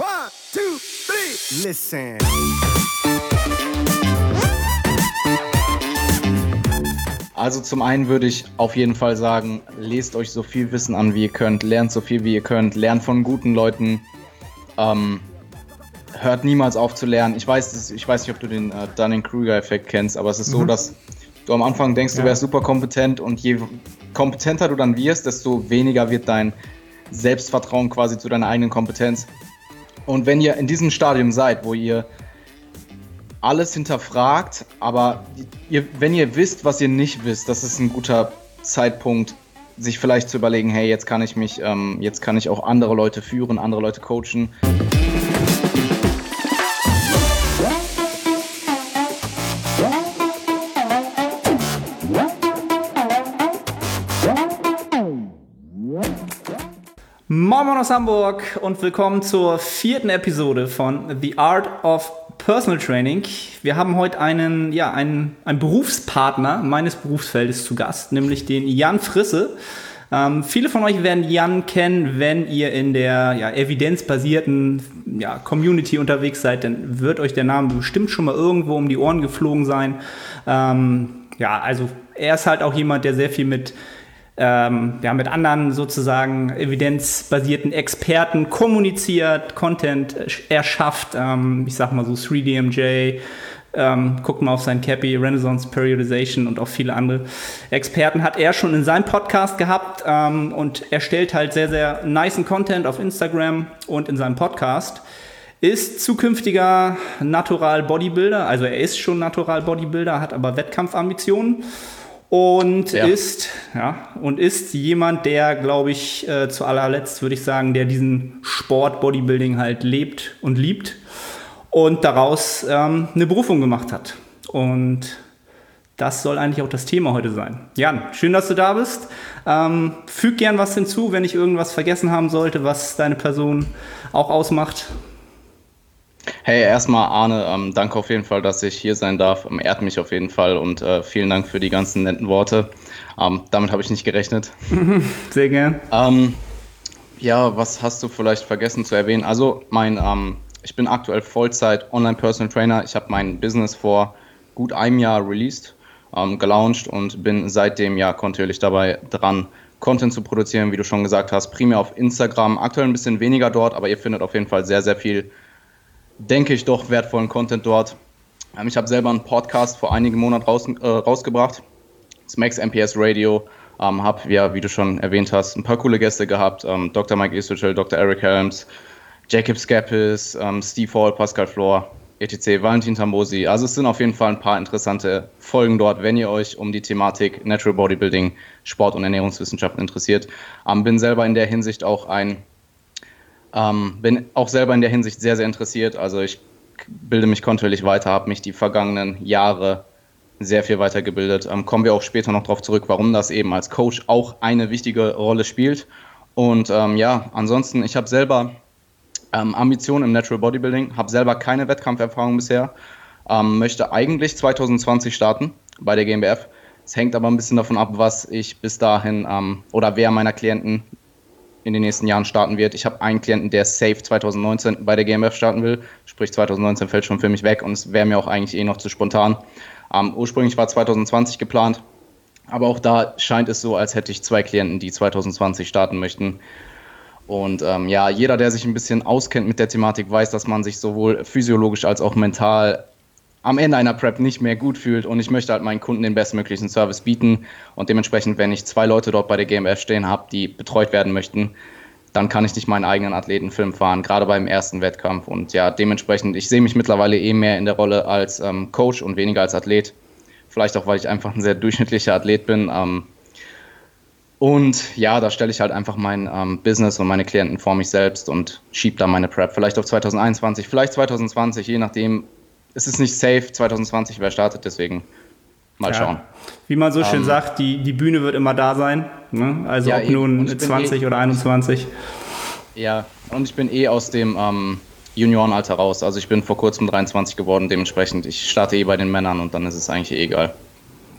One, two, three. Listen. Also zum einen würde ich auf jeden Fall sagen, lest euch so viel Wissen an, wie ihr könnt, lernt so viel, wie ihr könnt, lernt von guten Leuten, ähm, hört niemals auf zu lernen. Ich weiß, ich weiß nicht, ob du den äh, Dunning-Kruger-Effekt kennst, aber es ist mhm. so, dass du am Anfang denkst, du wärst super kompetent und je kompetenter du dann wirst, desto weniger wird dein Selbstvertrauen quasi zu deiner eigenen Kompetenz. Und wenn ihr in diesem Stadium seid, wo ihr alles hinterfragt, aber ihr, wenn ihr wisst, was ihr nicht wisst, das ist ein guter Zeitpunkt, sich vielleicht zu überlegen, hey, jetzt kann ich mich, ähm, jetzt kann ich auch andere Leute führen, andere Leute coachen. Moin aus Hamburg und willkommen zur vierten Episode von The Art of Personal Training. Wir haben heute einen, ja, einen, einen Berufspartner meines Berufsfeldes zu Gast, nämlich den Jan Frisse. Ähm, viele von euch werden Jan kennen, wenn ihr in der ja, evidenzbasierten ja, Community unterwegs seid, dann wird euch der Name bestimmt schon mal irgendwo um die Ohren geflogen sein. Ähm, ja, also er ist halt auch jemand, der sehr viel mit ähm, ja, mit anderen sozusagen evidenzbasierten Experten kommuniziert, Content erschafft. Ähm, ich sag mal so 3DMJ, ähm, guckt mal auf sein Cappy, Renaissance Periodization und auch viele andere Experten hat er schon in seinem Podcast gehabt ähm, und er stellt halt sehr, sehr niceen Content auf Instagram und in seinem Podcast. Ist zukünftiger Natural Bodybuilder, also er ist schon Natural Bodybuilder, hat aber Wettkampfambitionen und ja. ist ja und ist jemand, der, glaube ich, äh, zu allerletzt würde ich sagen, der diesen Sport Bodybuilding halt lebt und liebt und daraus ähm, eine Berufung gemacht hat. Und das soll eigentlich auch das Thema heute sein. Jan, schön, dass du da bist. Ähm, füg gern was hinzu, wenn ich irgendwas vergessen haben sollte, was deine Person auch ausmacht. Hey, erstmal Arne, ähm, danke auf jeden Fall, dass ich hier sein darf. Ähm, ehrt mich auf jeden Fall und äh, vielen Dank für die ganzen netten Worte. Ähm, damit habe ich nicht gerechnet. Sehr gern. Ähm, ja, was hast du vielleicht vergessen zu erwähnen? Also, mein, ähm, ich bin aktuell Vollzeit Online-Personal Trainer. Ich habe mein Business vor gut einem Jahr released, ähm, gelauncht und bin seitdem ja kontinuierlich dabei dran, Content zu produzieren, wie du schon gesagt hast, primär auf Instagram. Aktuell ein bisschen weniger dort, aber ihr findet auf jeden Fall sehr, sehr viel denke ich, doch wertvollen Content dort. Ähm, ich habe selber einen Podcast vor einigen Monaten raus, äh, rausgebracht, Smacks MPS Radio. Ähm, habe, ja, wie du schon erwähnt hast, ein paar coole Gäste gehabt. Ähm, Dr. Mike Eastwichel, Dr. Eric Helms, Jacob Skapis, ähm, Steve Hall, Pascal Flor, etc., Valentin Tambosi. Also es sind auf jeden Fall ein paar interessante Folgen dort, wenn ihr euch um die Thematik Natural Bodybuilding, Sport und Ernährungswissenschaften interessiert. Ähm, bin selber in der Hinsicht auch ein ähm, bin auch selber in der Hinsicht sehr, sehr interessiert. Also ich bilde mich kontinuierlich weiter, habe mich die vergangenen Jahre sehr viel weitergebildet. Ähm, kommen wir auch später noch darauf zurück, warum das eben als Coach auch eine wichtige Rolle spielt. Und ähm, ja, ansonsten, ich habe selber ähm, Ambitionen im Natural Bodybuilding, habe selber keine Wettkampferfahrung bisher, ähm, möchte eigentlich 2020 starten bei der GmbF. Es hängt aber ein bisschen davon ab, was ich bis dahin ähm, oder wer meiner Klienten in den nächsten Jahren starten wird. Ich habe einen Klienten, der safe 2019 bei der GmbF starten will. Sprich, 2019 fällt schon für mich weg und es wäre mir auch eigentlich eh noch zu spontan. Ähm, ursprünglich war 2020 geplant, aber auch da scheint es so, als hätte ich zwei Klienten, die 2020 starten möchten. Und ähm, ja, jeder, der sich ein bisschen auskennt mit der Thematik, weiß, dass man sich sowohl physiologisch als auch mental am Ende einer Prep nicht mehr gut fühlt und ich möchte halt meinen Kunden den bestmöglichen Service bieten und dementsprechend, wenn ich zwei Leute dort bei der GmbF stehen habe, die betreut werden möchten, dann kann ich nicht meinen eigenen Athletenfilm fahren, gerade beim ersten Wettkampf. Und ja, dementsprechend, ich sehe mich mittlerweile eh mehr in der Rolle als ähm, Coach und weniger als Athlet, vielleicht auch, weil ich einfach ein sehr durchschnittlicher Athlet bin ähm, und ja, da stelle ich halt einfach mein ähm, Business und meine Klienten vor mich selbst und schiebe da meine Prep. Vielleicht auf 2021, vielleicht 2020, je nachdem, es ist nicht safe, 2020 wer startet, deswegen mal ja. schauen. Wie man so schön ähm, sagt, die, die Bühne wird immer da sein. Ne? Also ja, ob nun 20 eh, oder 21. Ja, und ich bin eh aus dem ähm, Juniorenalter raus. Also ich bin vor kurzem 23 geworden, dementsprechend. Ich starte eh bei den Männern und dann ist es eigentlich eh egal.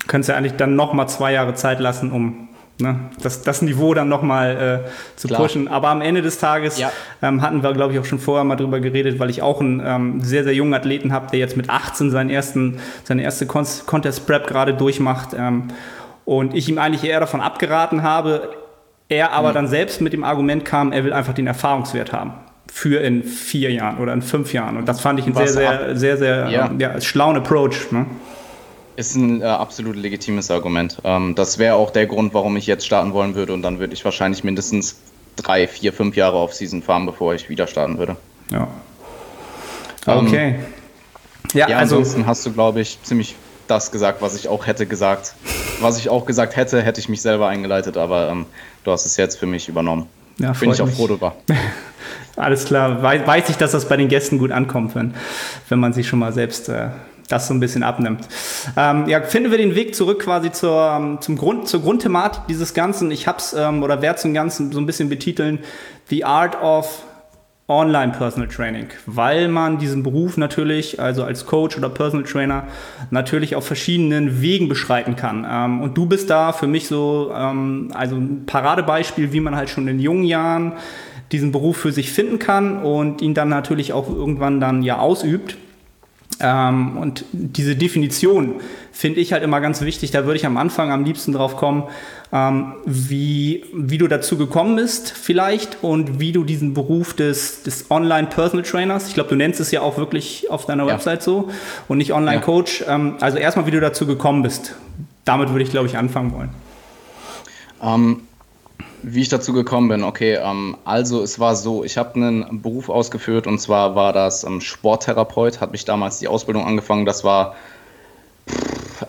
Könntest ja eigentlich dann nochmal zwei Jahre Zeit lassen, um ne, das, das Niveau dann nochmal äh, zu Klar. pushen. Aber am Ende des Tages Ja. ähm, hatten wir, glaube ich, auch schon vorher mal drüber geredet, weil ich auch einen ähm, sehr, sehr jungen Athleten habe, der jetzt mit 18 seinen ersten, seine erste Con Contest Prep gerade durchmacht. Ähm, und ich ihm eigentlich eher davon abgeraten habe, er aber dann selbst mit dem Argument kam, er will einfach den Erfahrungswert haben. Für in vier Jahren oder in fünf Jahren. Und das fand ich einen sehr, sehr, ab- sehr, sehr, Ja. ähm, ja, schlauen Approach. Ne? Ist ein äh, absolut legitimes Argument. Ähm, das wäre auch der Grund, warum ich jetzt starten wollen würde. Und dann würde ich wahrscheinlich mindestens drei, vier, fünf Jahre auf Season fahren, bevor ich wieder starten würde. Ja. Ähm, Okay. ja, Ja, also ansonsten hast du, glaube ich, ziemlich das gesagt, was ich auch hätte gesagt. Was ich auch gesagt hätte, hätte ich mich selber eingeleitet, aber ähm, du hast es jetzt für mich übernommen. Ja, Bin ich auch mich. froh drüber. alles klar. Wei weiß ich, dass das bei den Gästen gut ankommt, wenn, wenn man sich schon mal selbst äh, das so ein bisschen abnimmt. Ähm, ja, finden wir den Weg zurück quasi zur, ähm, zum Grund, zur Grundthematik dieses Ganzen. Ich hab's ähm, oder werde zum Ganzen so ein bisschen betiteln: The Art of Online Personal Training, weil man diesen Beruf natürlich, also als Coach oder Personal Trainer, natürlich auf verschiedenen Wegen beschreiten kann. Ähm, und du bist da für mich so, ähm, also ein Paradebeispiel, wie man halt schon in jungen Jahren diesen Beruf für sich finden kann und ihn dann natürlich auch irgendwann dann ja ausübt. Ähm, und diese Definition finde ich halt immer ganz wichtig. Da würde ich am Anfang am liebsten drauf kommen, ähm, wie, wie du dazu gekommen bist vielleicht und wie du diesen Beruf des, des Online-Personal Trainers, ich glaube, du nennst es ja auch wirklich auf deiner Ja. Website so und nicht Online-Coach. Ähm, also erstmal, wie du dazu gekommen bist. Damit würde ich, glaube ich, anfangen wollen. Wie ich dazu gekommen bin, okay, ähm, also es war so, ich habe einen Beruf ausgeführt und zwar war das ähm, Sporttherapeut, hat mich damals die Ausbildung angefangen, das war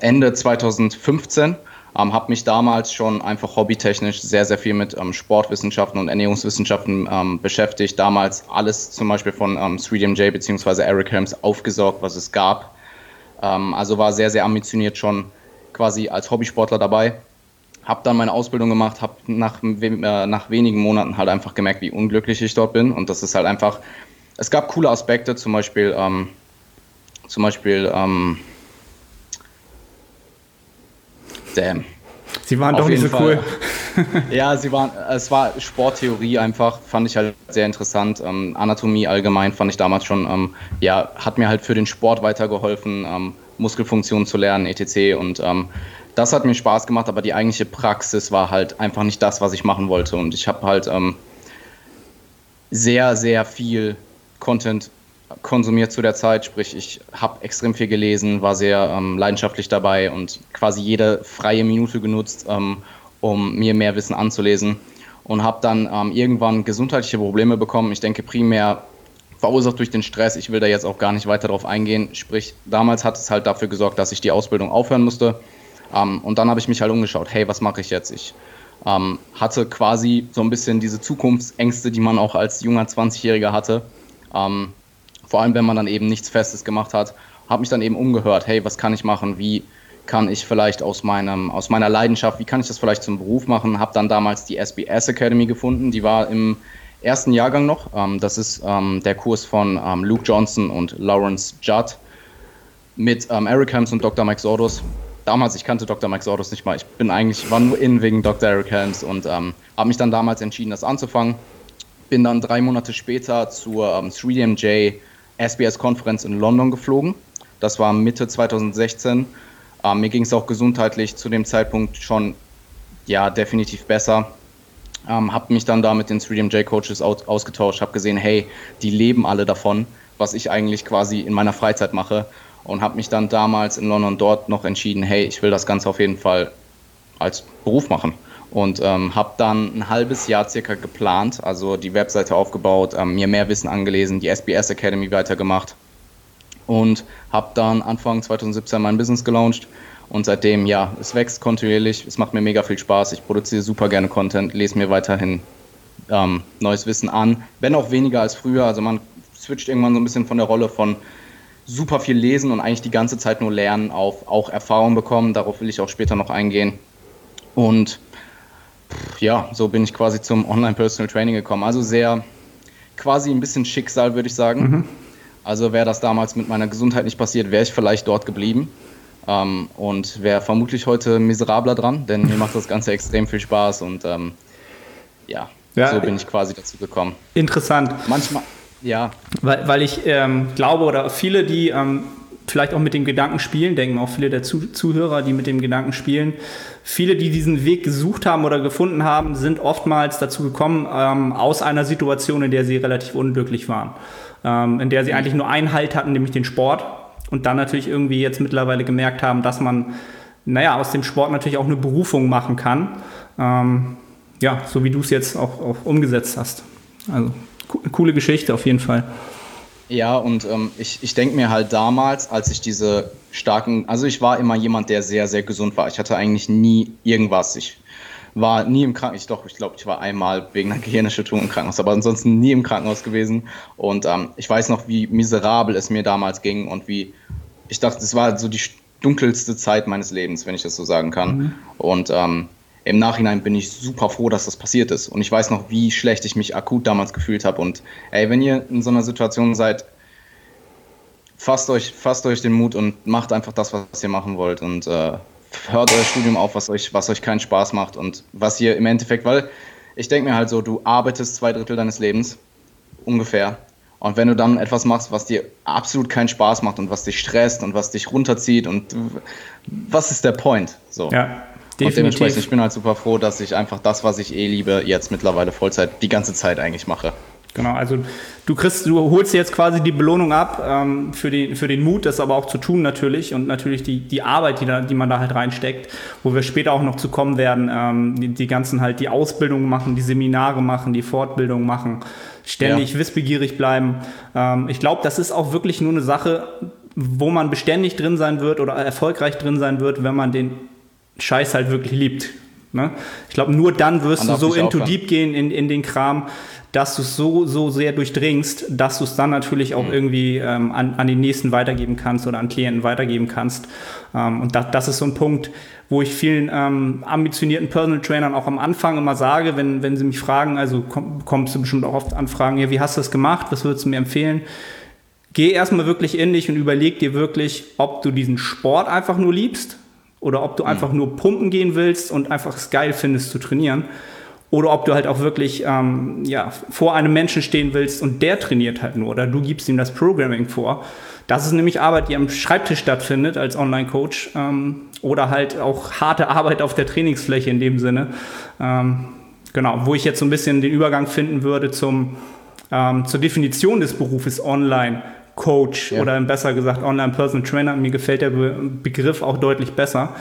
Ende 2015, ähm, habe mich damals schon einfach hobbytechnisch sehr, sehr viel mit ähm, Sportwissenschaften und Ernährungswissenschaften ähm, beschäftigt, damals alles zum Beispiel von ähm, 3DMJ bzw. Eric Helms aufgesaugt, was es gab, ähm, also war sehr, sehr ambitioniert schon quasi als Hobbysportler dabei habe dann meine Ausbildung gemacht, habe nach, äh, nach wenigen Monaten halt einfach gemerkt, wie unglücklich ich dort bin. Und das ist halt einfach, es gab coole Aspekte, zum Beispiel, ähm, zum Beispiel, ähm, damn. Sie waren Auf doch nicht so jeden cool. Fall. Ja, sie waren, es war Sporttheorie einfach, fand ich halt sehr interessant. Ähm, Anatomie allgemein fand ich damals schon, ähm, ja, hat mir halt für den Sport weitergeholfen, ähm, Muskelfunktionen zu lernen, etc. Und ähm, das hat mir Spaß gemacht, aber die eigentliche Praxis war halt einfach nicht das, was ich machen wollte. Und ich habe halt ähm, sehr, sehr viel Content konsumiert zu der Zeit, sprich ich habe extrem viel gelesen, war sehr ähm, leidenschaftlich dabei und quasi jede freie Minute genutzt, ähm, um mir mehr Wissen anzulesen und habe dann ähm, irgendwann gesundheitliche Probleme bekommen. Ich denke primär verursacht durch den Stress. Ich will da jetzt auch gar nicht weiter drauf eingehen. Sprich, damals hat es halt dafür gesorgt, dass ich die Ausbildung aufhören musste. Ähm, und dann habe ich mich halt umgeschaut, hey, was mache ich jetzt? Ich ähm, hatte quasi so ein bisschen diese Zukunftsängste, die man auch als junger 20-Jähriger hatte. Ähm, vor allem, wenn man dann eben nichts Festes gemacht hat, habe mich dann eben umgehört, hey, was kann ich machen? Wie kann ich vielleicht aus, meinem, aus meiner Leidenschaft, wie kann ich das vielleicht zum Beruf machen? Habe dann damals die SBS Academy gefunden, die war im ersten Jahrgang noch. Ähm, das ist ähm, der Kurs von ähm, Luke Johnson und Lawrence Judd mit Eric Helms und Dr. Mike Sordos. Damals, ich kannte Dr. Mike Sordos nicht mal. Ich bin eigentlich, war nur in wegen Dr. Eric Helms und ähm, habe mich dann damals entschieden, das anzufangen. Bin dann drei Monate später zur ähm, 3DMJ SBS-Konferenz in London geflogen. Das war Mitte 2016. Ähm, mir ging es auch gesundheitlich zu dem Zeitpunkt schon ja definitiv besser. Ähm, habe mich dann da mit den 3DMJ-Coaches aus, ausgetauscht, habe gesehen, hey, die leben alle davon, was ich eigentlich quasi in meiner Freizeit mache. Und habe mich dann damals in London dort noch entschieden, hey, ich will das Ganze auf jeden Fall als Beruf machen. Und ähm, habe dann ein halbes Jahr circa geplant, also die Webseite aufgebaut, ähm, mir mehr Wissen angelesen, die SBS Academy weitergemacht und habe dann Anfang 2017 mein Business gelauncht. Und seitdem, ja, es wächst kontinuierlich, es macht mir mega viel Spaß, ich produziere super gerne Content, lese mir weiterhin ähm, neues Wissen an, wenn auch weniger als früher. Also man switcht irgendwann so ein bisschen von der Rolle von super viel lesen und eigentlich die ganze Zeit nur lernen auf auch Erfahrung bekommen. Darauf will ich auch später noch eingehen. Und ja, so bin ich quasi zum Online-Personal Training gekommen. Also sehr quasi ein bisschen Schicksal, würde ich sagen. Also wäre das damals mit meiner Gesundheit nicht passiert, wäre ich vielleicht dort geblieben. ähm, und wäre vermutlich heute miserabler dran, denn mir macht das Ganze extrem viel Spaß und ähm, ja, ja, so bin ich quasi dazu gekommen. Interessant. Manchmal, ja. Weil, weil ich ähm, glaube, oder viele, die ähm, vielleicht auch mit dem Gedanken spielen, denken auch viele der Zuhörer, die mit dem Gedanken spielen, viele, die diesen Weg gesucht haben oder gefunden haben, sind oftmals dazu gekommen ähm, aus einer Situation, in der sie relativ unglücklich waren, ähm, in der sie eigentlich nur einen Halt hatten, nämlich den Sport und dann natürlich irgendwie jetzt mittlerweile gemerkt haben, dass man, naja, aus dem Sport natürlich auch eine Berufung machen kann. Ähm, ja, so wie du es jetzt auch, auch umgesetzt hast. Also coole Geschichte auf jeden Fall. Ja, und ähm, ich, ich denke mir halt damals, als ich diese starken, also ich war immer jemand, der sehr, sehr gesund war. Ich hatte eigentlich nie irgendwas. Ich war nie im Krankenhaus, doch, ich glaube, ich war einmal wegen einer Gehirnerschütterung im Krankenhaus, aber ansonsten nie im Krankenhaus gewesen. Und ähm, ich weiß noch, wie miserabel es mir damals ging und wie, ich dachte, es war so die dunkelste Zeit meines Lebens, wenn ich das so sagen kann. Mhm. Und ähm, im Nachhinein bin ich super froh, dass das passiert ist. Und ich weiß noch, wie schlecht ich mich akut damals gefühlt habe. Und ey, wenn ihr in so einer Situation seid, fasst euch, fasst euch den Mut und macht einfach das, was ihr machen wollt. Und äh, hört euer Studium auf, was euch, was euch keinen Spaß macht und was ihr im Endeffekt, weil ich denke mir halt so, du arbeitest zwei Drittel deines Lebens ungefähr. Und wenn du dann etwas machst, was dir absolut keinen Spaß macht und was dich stresst und was dich runterzieht und was ist der Point? So. Ja. Definitiv. Und dementsprechend, ich bin halt super froh, dass ich einfach das, was ich eh liebe, jetzt mittlerweile Vollzeit die ganze Zeit eigentlich mache. Genau, also du kriegst, du holst jetzt quasi die Belohnung ab ähm, für, den, für den Mut, das aber auch zu tun natürlich und natürlich die, die Arbeit, die, da, die man da halt reinsteckt, wo wir später auch noch zu kommen werden, ähm, die, die ganzen halt die Ausbildung machen, die Seminare machen, die Fortbildung machen, ständig ja. wissbegierig bleiben. Ähm, ich glaube, das ist auch wirklich nur eine Sache, wo man beständig drin sein wird oder erfolgreich drin sein wird, wenn man den Scheiß halt wirklich liebt. Ne? Ich glaube, nur dann wirst du so into deep gehen in, in den Kram, dass du es so, so sehr durchdringst, dass du es dann natürlich auch mhm. irgendwie ähm, an, an den nächsten weitergeben kannst oder an Klienten weitergeben kannst. Ähm, und das, das ist so ein Punkt, wo ich vielen ähm, ambitionierten Personal Trainern auch am Anfang immer sage, wenn, wenn sie mich fragen, also komm, kommst du bestimmt auch oft Anfragen, ja, wie hast du das gemacht, was würdest du mir empfehlen? Geh erstmal wirklich in dich und überleg dir wirklich, ob du diesen Sport einfach nur liebst oder ob du mhm. einfach nur pumpen gehen willst und einfach es geil findest zu trainieren. Oder ob du halt auch wirklich ähm, ja, vor einem Menschen stehen willst und der trainiert halt nur oder du gibst ihm das Programming vor. Das ist nämlich Arbeit, die am Schreibtisch stattfindet als Online-Coach ähm, oder halt auch harte Arbeit auf der Trainingsfläche in dem Sinne. Ähm, genau, wo ich jetzt so ein bisschen den Übergang finden würde zum, ähm, zur Definition des Berufes Online. Coach ja. oder besser gesagt Online Personal Trainer. Mir gefällt der Be Begriff auch deutlich besser,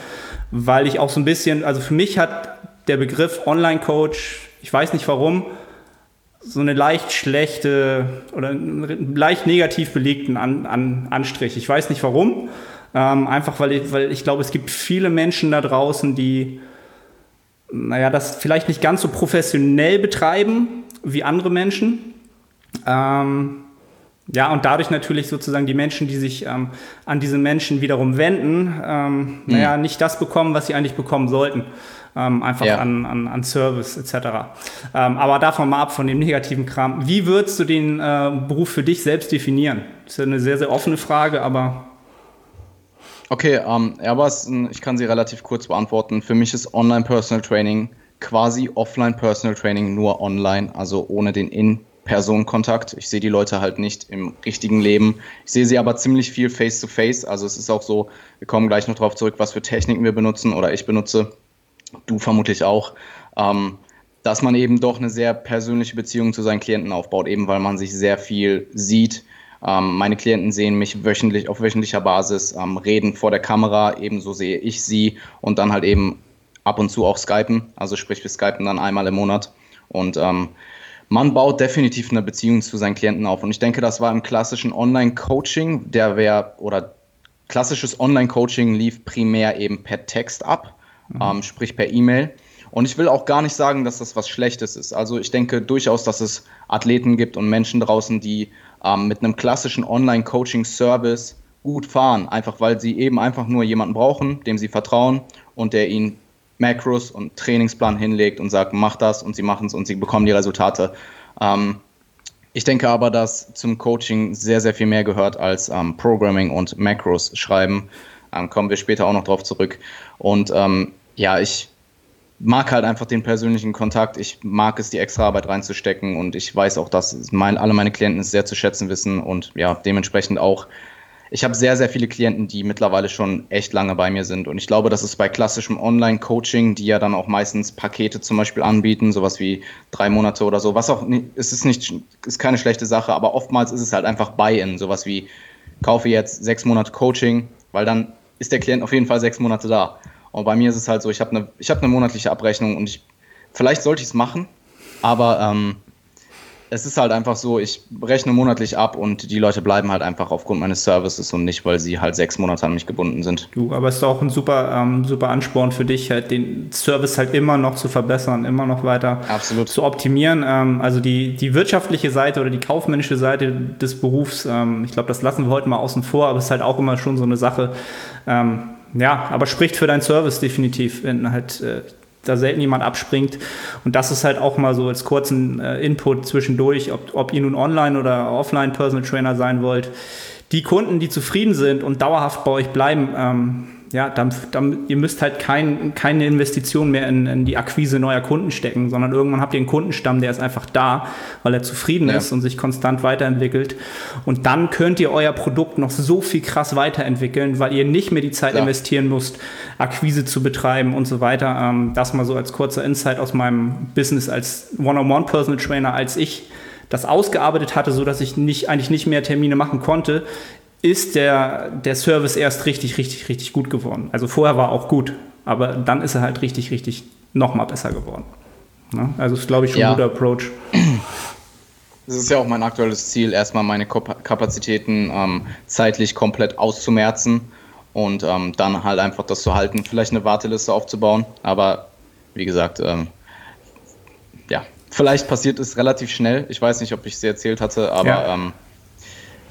weil ich auch so ein bisschen, also für mich hat der Begriff Online Coach, ich weiß nicht warum, so eine leicht schlechte oder leicht negativ belegten An An Anstrich. Ich weiß nicht warum. Ähm, einfach weil ich, weil ich glaube, es gibt viele Menschen da draußen, die naja, das vielleicht nicht ganz so professionell betreiben wie andere Menschen. Ähm, ja, und dadurch natürlich sozusagen die Menschen, die sich ähm, an diese Menschen wiederum wenden, ähm, mhm. naja, nicht das bekommen, was sie eigentlich bekommen sollten. Ähm, einfach ja. an, an, an Service etc. Ähm, aber davon mal ab, von dem negativen Kram. Wie würdest du den äh, Beruf für dich selbst definieren? Das ist ja eine sehr, sehr offene Frage, aber. Okay, ähm, aber ich kann sie relativ kurz beantworten. Für mich ist Online Personal Training quasi Offline Personal Training nur online, also ohne den In- Personenkontakt. Ich sehe die Leute halt nicht im richtigen Leben. Ich sehe sie aber ziemlich viel face-to-face. -face. Also es ist auch so, wir kommen gleich noch darauf zurück, was für Techniken wir benutzen oder ich benutze. Du vermutlich auch. Ähm, dass man eben doch eine sehr persönliche Beziehung zu seinen Klienten aufbaut, eben weil man sich sehr viel sieht. Ähm, meine Klienten sehen mich wöchentlich auf wöchentlicher Basis, ähm, reden vor der Kamera, ebenso sehe ich sie und dann halt eben ab und zu auch Skypen. Also sprich, wir Skypen dann einmal im Monat. Und ähm, man baut definitiv eine Beziehung zu seinen Klienten auf. Und ich denke, das war im klassischen Online-Coaching, der wäre, oder klassisches Online-Coaching lief primär eben per Text ab, mhm. ähm, sprich per E-Mail. Und ich will auch gar nicht sagen, dass das was Schlechtes ist. Also ich denke durchaus, dass es Athleten gibt und Menschen draußen, die ähm, mit einem klassischen Online-Coaching-Service gut fahren, einfach weil sie eben einfach nur jemanden brauchen, dem sie vertrauen und der ihnen Macros und Trainingsplan hinlegt und sagt, mach das und sie machen es und sie bekommen die Resultate. Ähm, ich denke aber, dass zum Coaching sehr, sehr viel mehr gehört als ähm, Programming und Macros schreiben. Ähm, kommen wir später auch noch drauf zurück. Und ähm, ja, ich mag halt einfach den persönlichen Kontakt. Ich mag es, die extra Arbeit reinzustecken und ich weiß auch, dass mein, alle meine Klienten es sehr zu schätzen wissen und ja, dementsprechend auch. Ich habe sehr, sehr viele Klienten, die mittlerweile schon echt lange bei mir sind. Und ich glaube, das ist bei klassischem Online-Coaching, die ja dann auch meistens Pakete zum Beispiel anbieten, sowas wie drei Monate oder so. Was auch, nicht, es ist nicht, ist keine schlechte Sache, aber oftmals ist es halt einfach Buy-in, sowas wie kaufe jetzt sechs Monate Coaching, weil dann ist der Klient auf jeden Fall sechs Monate da. Und bei mir ist es halt so, ich habe eine hab ne monatliche Abrechnung und ich, vielleicht sollte ich es machen, aber ähm, es ist halt einfach so, ich rechne monatlich ab und die Leute bleiben halt einfach aufgrund meines Services und nicht, weil sie halt sechs Monate an mich gebunden sind. Du, aber es ist auch ein super, ähm, super Ansporn für dich, halt den Service halt immer noch zu verbessern, immer noch weiter Absolut. zu optimieren. Ähm, also die, die wirtschaftliche Seite oder die kaufmännische Seite des Berufs, ähm, ich glaube, das lassen wir heute mal außen vor, aber es ist halt auch immer schon so eine Sache. Ähm, ja, aber spricht für deinen Service definitiv, wenn halt äh, da selten jemand abspringt. Und das ist halt auch mal so als kurzen äh, Input zwischendurch, ob, ob ihr nun online oder offline Personal Trainer sein wollt. Die Kunden, die zufrieden sind und dauerhaft bei euch bleiben, ähm, ja, dann, dann, ihr müsst halt kein, keine Investition mehr in, in, die Akquise neuer Kunden stecken, sondern irgendwann habt ihr einen Kundenstamm, der ist einfach da, weil er zufrieden ja. ist und sich konstant weiterentwickelt. Und dann könnt ihr euer Produkt noch so viel krass weiterentwickeln, weil ihr nicht mehr die Zeit Klar. investieren müsst, Akquise zu betreiben und so weiter. Ähm, das mal so als kurzer Insight aus meinem Business als One-on-One Personal Trainer, als ich das ausgearbeitet hatte, so dass ich nicht, eigentlich nicht mehr Termine machen konnte, ist der, der Service erst richtig, richtig, richtig gut geworden. Also vorher war auch gut, aber dann ist er halt richtig, richtig nochmal besser geworden. Ne? Also ist, glaube ich, schon ja. ein guter Approach. Das ist ja auch mein aktuelles Ziel, erstmal meine Kapazitäten ähm, zeitlich komplett auszumerzen und ähm, dann halt einfach das zu halten, vielleicht eine Warteliste aufzubauen. Aber wie gesagt, ähm, ja, vielleicht passiert es relativ schnell. Ich weiß nicht, ob ich es dir erzählt hatte, aber ja.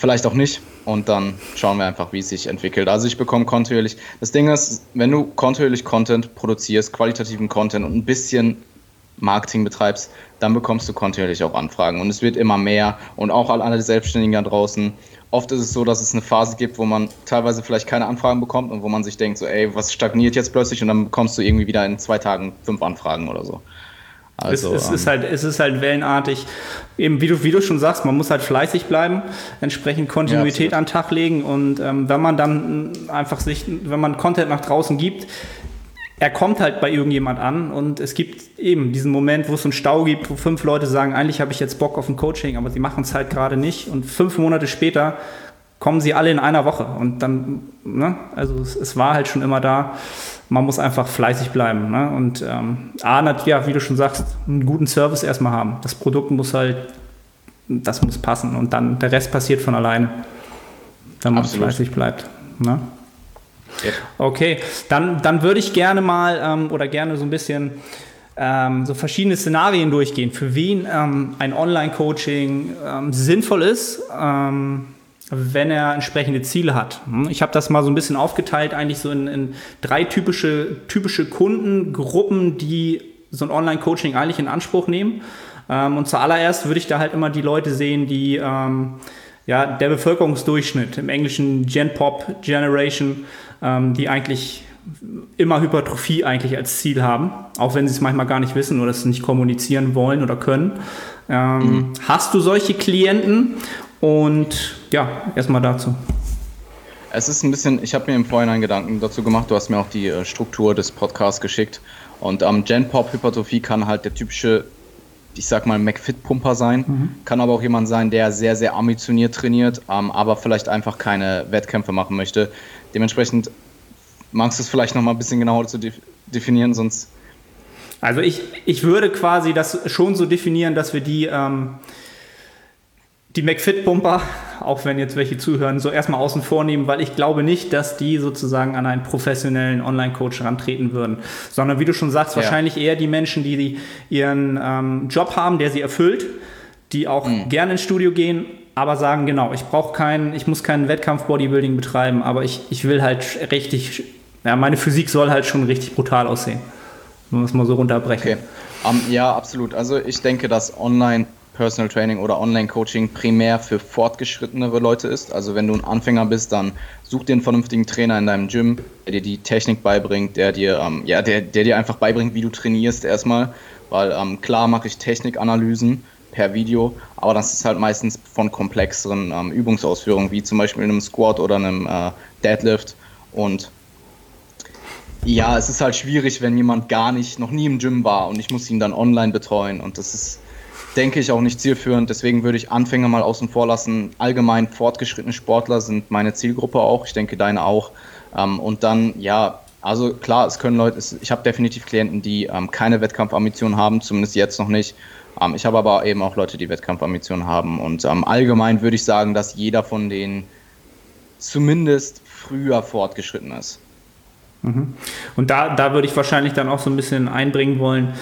Vielleicht auch nicht. Und dann schauen wir einfach, wie es sich entwickelt. Also ich bekomme kontinuierlich. Das Ding ist, wenn du kontinuierlich Content produzierst, qualitativen Content und ein bisschen Marketing betreibst, dann bekommst du kontinuierlich auch Anfragen. Und es wird immer mehr. Und auch alle Selbstständigen da draußen. Oft ist es so, dass es eine Phase gibt, wo man teilweise vielleicht keine Anfragen bekommt und wo man sich denkt, so, ey, was stagniert jetzt plötzlich? Und dann bekommst du irgendwie wieder in zwei Tagen fünf Anfragen oder so. Also, es, es, ähm, ist halt, es ist halt wellenartig. Eben, wie du, wie du schon sagst, man muss halt fleißig bleiben, entsprechend Kontinuität ja, an den Tag legen und ähm, wenn man dann einfach sich, wenn man Content nach draußen gibt, er kommt halt bei irgendjemand an und es gibt eben diesen Moment, wo es einen Stau gibt, wo fünf Leute sagen, eigentlich habe ich jetzt Bock auf ein Coaching, aber sie machen es halt gerade nicht und fünf Monate später kommen sie alle in einer Woche und dann, ne, also es, es war halt schon immer da man muss einfach fleißig bleiben. Ne? Und ähm, A, ja, wie du schon sagst, einen guten Service erstmal haben. Das Produkt muss halt, das muss passen und dann der Rest passiert von alleine, wenn man Absolut. fleißig bleibt. Ne? Ja. Okay, dann, dann würde ich gerne mal ähm, oder gerne so ein bisschen ähm, so verschiedene Szenarien durchgehen, für wen ähm, ein Online-Coaching ähm, sinnvoll ist ähm, wenn er entsprechende Ziele hat. Hm, ich habe das mal so ein bisschen aufgeteilt, eigentlich so in, in drei typische, typische Kundengruppen, die so ein Online-Coaching eigentlich in Anspruch nehmen. Ähm, und zuallererst würde ich da halt immer die Leute sehen, die ähm, ja, der Bevölkerungsdurchschnitt, im Englischen Gen Pop Generation, ähm, die eigentlich immer Hypertrophie eigentlich als Ziel haben, auch wenn sie es manchmal gar nicht wissen oder es nicht kommunizieren wollen oder können. Ähm, mhm. Hast du solche Klienten und ja, erstmal dazu. Es ist ein bisschen, ich habe mir im Vorhinein Gedanken dazu gemacht, du hast mir auch die äh, Struktur des Podcasts geschickt. Und ähm, Gen-Pop-Hypertrophie kann halt der typische, ich sag mal, McFit-Pumper sein. Mhm. Kann aber auch jemand sein, der sehr, sehr ambitioniert trainiert, ähm, aber vielleicht einfach keine Wettkämpfe machen möchte. Dementsprechend magst du es vielleicht noch mal ein bisschen genauer zu definieren, sonst. Also ich, ich würde quasi das schon so definieren, dass wir die ähm, die McFit-Pumper, auch wenn jetzt welche zuhören, so erstmal außen vor nehmen, weil ich glaube nicht, dass die sozusagen an einen professionellen Online-Coach rantreten würden, sondern wie du schon sagst, ja. wahrscheinlich eher die Menschen, die, die ihren ähm, Job haben, der sie erfüllt, die auch mhm. gerne ins Studio gehen, aber sagen, genau, ich brauche keinen, ich muss keinen Wettkampf-Bodybuilding betreiben, aber ich, ich will halt richtig, ja, meine Physik soll halt schon richtig brutal aussehen. Wenn wir es mal so runterbrechen. Okay. Um, ja, absolut. Also ich denke, dass Online Personal Training oder Online-Coaching primär für fortgeschrittenere Leute ist. Also wenn du ein Anfänger bist, dann such dir einen vernünftigen Trainer in deinem Gym, der dir die Technik beibringt, der dir, ähm, ja, der, der dir einfach beibringt, wie du trainierst erstmal. Weil ähm, klar mache ich Technikanalysen per Video, aber das ist halt meistens von komplexeren ähm, Übungsausführungen, wie zum Beispiel in einem Squat oder einem äh, Deadlift. Und ja, es ist halt schwierig, wenn jemand gar nicht, noch nie im Gym war und ich muss ihn dann online betreuen und das ist, denke ich, auch nicht zielführend. Deswegen würde ich Anfänger mal außen vor lassen. Allgemein fortgeschrittene Sportler sind meine Zielgruppe auch, ich denke deine auch. Ähm, und dann, ja, also klar, es können Leute, ich habe definitiv Klienten, die ähm, keine Wettkampfambitionen haben, zumindest jetzt noch nicht. Ähm, ich habe aber eben auch Leute, die Wettkampfambitionen haben und allgemein würde ich sagen, dass jeder von denen zumindest früher fortgeschritten ist. Mhm. Und da, da würde ich wahrscheinlich dann auch so ein bisschen einbringen wollen,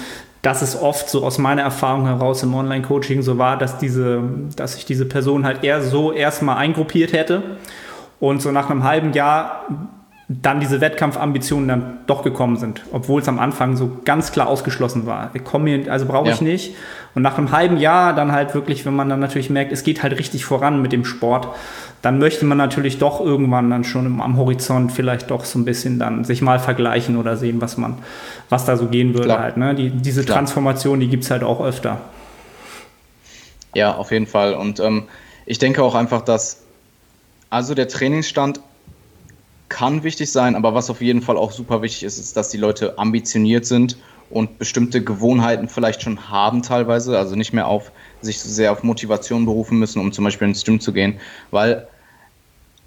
dass es oft so aus meiner Erfahrung heraus im Online-Coaching so war, dass diese, dass ich diese Person halt eher so erstmal eingruppiert hätte und so nach einem halben Jahr dann diese Wettkampfambitionen dann doch gekommen sind, obwohl es am Anfang so ganz klar ausgeschlossen war. Ich komme hier, also brauche ich ja. nicht. Und nach einem halben Jahr dann halt wirklich, wenn man dann natürlich merkt, es geht halt richtig voran mit dem Sport, dann möchte man natürlich doch irgendwann dann schon am Horizont vielleicht doch so ein bisschen dann sich mal vergleichen oder sehen, was man, was da so gehen würde Klar. halt. Ne? Die, diese Klar. Transformation, die gibt es halt auch öfter. Ja, auf jeden Fall. Und ähm, ich denke auch einfach, dass also der Trainingsstand kann wichtig sein, aber was auf jeden Fall auch super wichtig ist, ist, dass die Leute ambitioniert sind und bestimmte Gewohnheiten vielleicht schon haben teilweise, also nicht mehr auf sich so sehr auf Motivation berufen müssen, um zum Beispiel ins Gym zu gehen, weil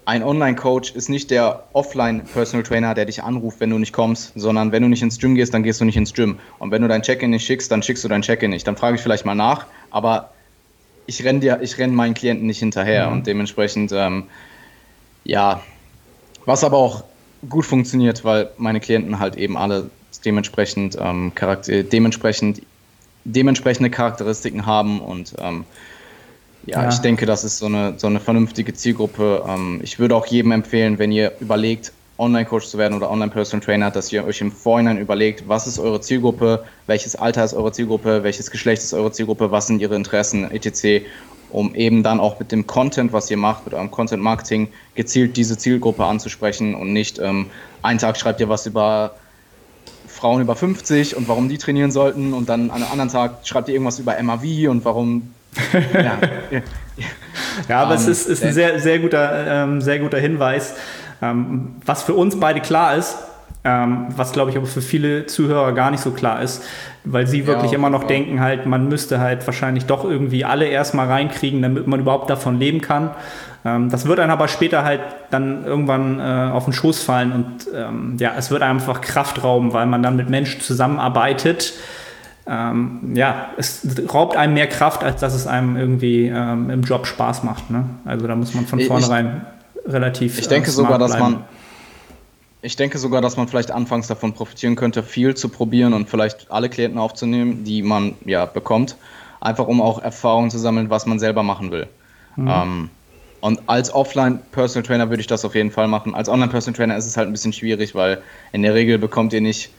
ein Online-Coach ist nicht der Offline-Personal Trainer, der dich anruft, wenn du nicht kommst, sondern wenn du nicht ins Gym gehst, dann gehst du nicht ins Gym. Und wenn du dein Check-in nicht schickst, dann schickst du dein Check-in nicht. Dann frage ich vielleicht mal nach, aber ich renne dir, ich renne meinen Klienten nicht hinterher mhm. und dementsprechend, ähm, ja, was aber auch gut funktioniert, weil meine Klienten halt eben alle dementsprechend, ähm, Charakter dementsprechend dementsprechende Charakteristiken haben und ähm, ja, ja, ich denke, das ist so eine, so eine vernünftige Zielgruppe. Ähm, ich würde auch jedem empfehlen, wenn ihr überlegt, Online-Coach zu werden oder Online-Personal Trainer, dass ihr euch im Vorhinein überlegt, was ist eure Zielgruppe, welches Alter ist eure Zielgruppe, welches Geschlecht ist eure Zielgruppe, was sind ihre Interessen, etc., um eben dann auch mit dem Content, was ihr macht, mit eurem Content-Marketing, gezielt diese Zielgruppe anzusprechen und nicht ähm, einen Tag schreibt ihr was über Frauen über 50 und warum die trainieren sollten und dann an einem anderen Tag schreibt ihr irgendwas über MAV und warum. ja, ja, aber um, es ähm, ist, ist ein sehr, sehr, guter, ähm, sehr guter Hinweis. Ähm, was für uns beide klar ist, ähm, was glaube ich aber für viele Zuhörer gar nicht so klar ist, weil sie wirklich ja, immer noch denken, halt, man müsste halt wahrscheinlich doch irgendwie alle erstmal reinkriegen, damit man überhaupt davon leben kann. Ähm, das wird dann aber später halt dann irgendwann äh, auf den Schoß fallen und ähm, ja, es wird einfach Kraft rauben, weil man dann mit Menschen zusammenarbeitet. Ähm, ja, es raubt einem mehr Kraft, als dass es einem irgendwie ähm, im Job Spaß macht. Ne? Also da muss man von vornherein ich, relativ. Ich denke äh, sogar, dass bleiben. man ich denke sogar, dass man vielleicht anfangs davon profitieren könnte, viel zu probieren und vielleicht alle Klienten aufzunehmen, die man ja bekommt, einfach um auch Erfahrungen zu sammeln, was man selber machen will. Mhm. Ähm, und als Offline-Personal Trainer würde ich das auf jeden Fall machen. Als Online-Personal Trainer ist es halt ein bisschen schwierig, weil in der Regel bekommt ihr nicht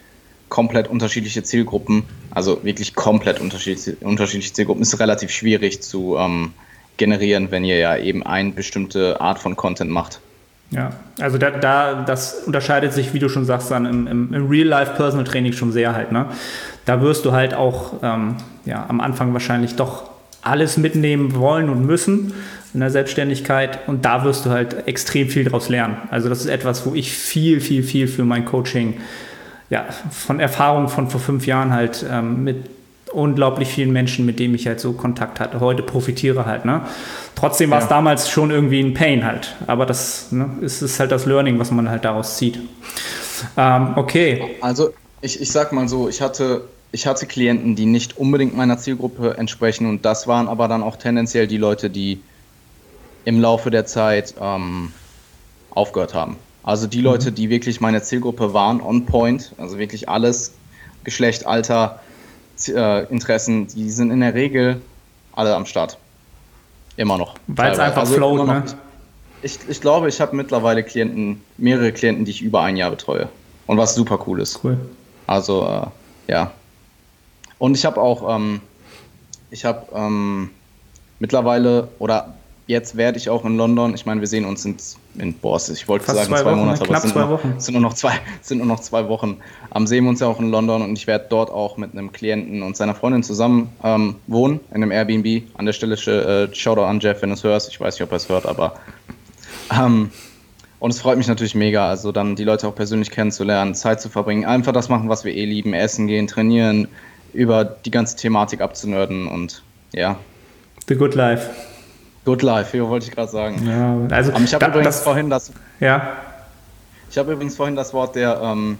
komplett unterschiedliche Zielgruppen, also wirklich komplett unterschiedliche, unterschiedliche Zielgruppen, ist relativ schwierig zu ähm, generieren, wenn ihr ja eben eine bestimmte Art von Content macht. Ja, also da, da, das unterscheidet sich, wie du schon sagst, dann im, im, im Real-Life-Personal-Training schon sehr halt. Ne? Da wirst du halt auch ähm, ja, am Anfang wahrscheinlich doch alles mitnehmen wollen und müssen in der Selbstständigkeit und da wirst du halt extrem viel draus lernen. Also das ist etwas, wo ich viel, viel, viel für mein Coaching ja, von Erfahrung von vor fünf Jahren halt ähm, mit unglaublich vielen Menschen, mit denen ich halt so Kontakt hatte. Heute profitiere halt. Ne? Trotzdem war es ja. damals schon irgendwie ein Pain halt. Aber das ne, ist, ist halt das Learning, was man halt daraus zieht. Ähm, okay. Also ich, ich sag mal so, ich hatte, ich hatte Klienten, die nicht unbedingt meiner Zielgruppe entsprechen und das waren aber dann auch tendenziell die Leute, die im Laufe der Zeit ähm, aufgehört haben. Also die mhm. Leute, die wirklich meine Zielgruppe waren, on point, also wirklich alles, Geschlecht, Alter, äh, Interessen, die sind in der Regel alle am Start. Immer noch. Weil es einfach also float, ne? Ich, ich glaube, ich habe mittlerweile Klienten, mehrere Klienten, die ich über ein Jahr betreue. Und was super cool ist. Cool. Also, äh, ja. Und ich habe auch, ähm, ich habe ähm, mittlerweile oder jetzt werde ich auch in London. Ich meine, wir sehen uns in, in Boss. Ich wollte Fast sagen zwei zwei, Wochen, Monate, ne? aber Knapp es sind, nur, sind nur noch zwei, sind nur noch zwei Wochen. Am sehen wir uns ja auch in London und ich werde dort auch mit einem Klienten und seiner Freundin zusammen ähm, wohnen in einem Airbnb. An der Stelle äh, Shoutout an Jeff, wenn du es hörst. Ich weiß nicht, ob er es hört, aber ähm, und es freut mich natürlich mega, also dann die Leute auch persönlich kennenzulernen, Zeit zu verbringen, einfach das machen, was wir eh lieben, essen gehen, trainieren, über die ganze Thematik abzunörden und ja, The Good Life. Good life, ja, wollte ich gerade sagen. Ja, also Ähm, ich habe da- übrigens das, vorhin das, ja, ich habe übrigens vorhin das Wort der ähm,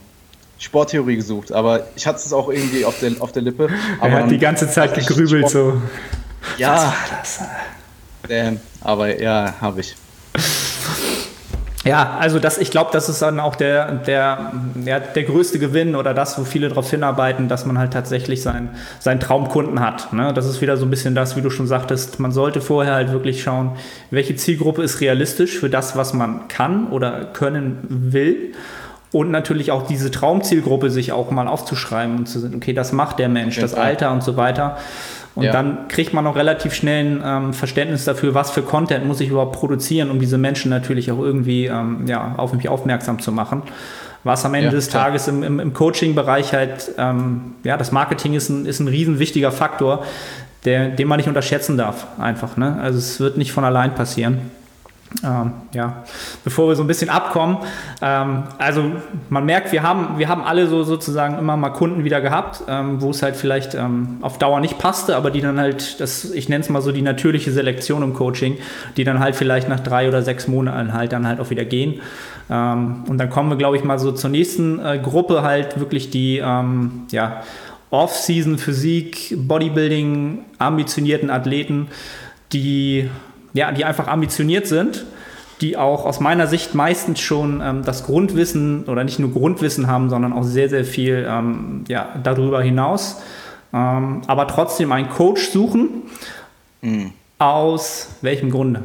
Sporttheorie gesucht, aber ich hatte es auch irgendwie auf der, auf der Lippe. Aber er hat die ganze Zeit gegrübelt so. Ja, damn, aber ja, habe ich. Ja, also das, ich glaube, das ist dann auch der, der, ja, der größte Gewinn oder das, wo viele darauf hinarbeiten, dass man halt tatsächlich sein, seinen Traumkunden hat. Ne? Das ist wieder so ein bisschen das, wie du schon sagtest, man sollte vorher halt wirklich schauen, welche Zielgruppe ist realistisch für das, was man kann oder können will. Und natürlich auch diese Traumzielgruppe sich auch mal aufzuschreiben und zu sagen, okay, das macht der Mensch, das. Alter und so weiter. Und Ja. dann kriegt man auch relativ schnell ein ähm, Verständnis dafür, was für Content muss ich überhaupt produzieren, um diese Menschen natürlich auch irgendwie ähm, ja, auf mich aufmerksam zu machen. Was am Ende Ja, des. Tages im, im, im Coaching-Bereich halt, ähm, ja, das Marketing ist ein, ist ein riesen wichtiger Faktor, der, den man nicht unterschätzen darf, einfach. Ne? Also es wird nicht von allein passieren. Ähm, ja, bevor wir so ein bisschen abkommen, ähm, also man merkt, wir haben, wir haben alle so sozusagen immer mal Kunden wieder gehabt, ähm, wo es halt vielleicht ähm, auf Dauer nicht passte, aber die dann halt, das, ich nenne es mal so die natürliche Selektion im Coaching, die dann halt vielleicht nach drei oder sechs Monaten halt dann halt auch wieder gehen. Ähm, und dann kommen wir, glaube ich, mal so zur nächsten äh, Gruppe halt wirklich die, ähm, ja, Off-Season Physik, Bodybuilding, ambitionierten Athleten, die, ja, die einfach ambitioniert sind, die auch aus meiner Sicht meistens schon ähm, das Grundwissen oder nicht nur Grundwissen haben, sondern auch sehr, sehr viel ähm, ja, darüber hinaus, ähm, aber trotzdem einen Coach suchen. Aus welchem Grunde?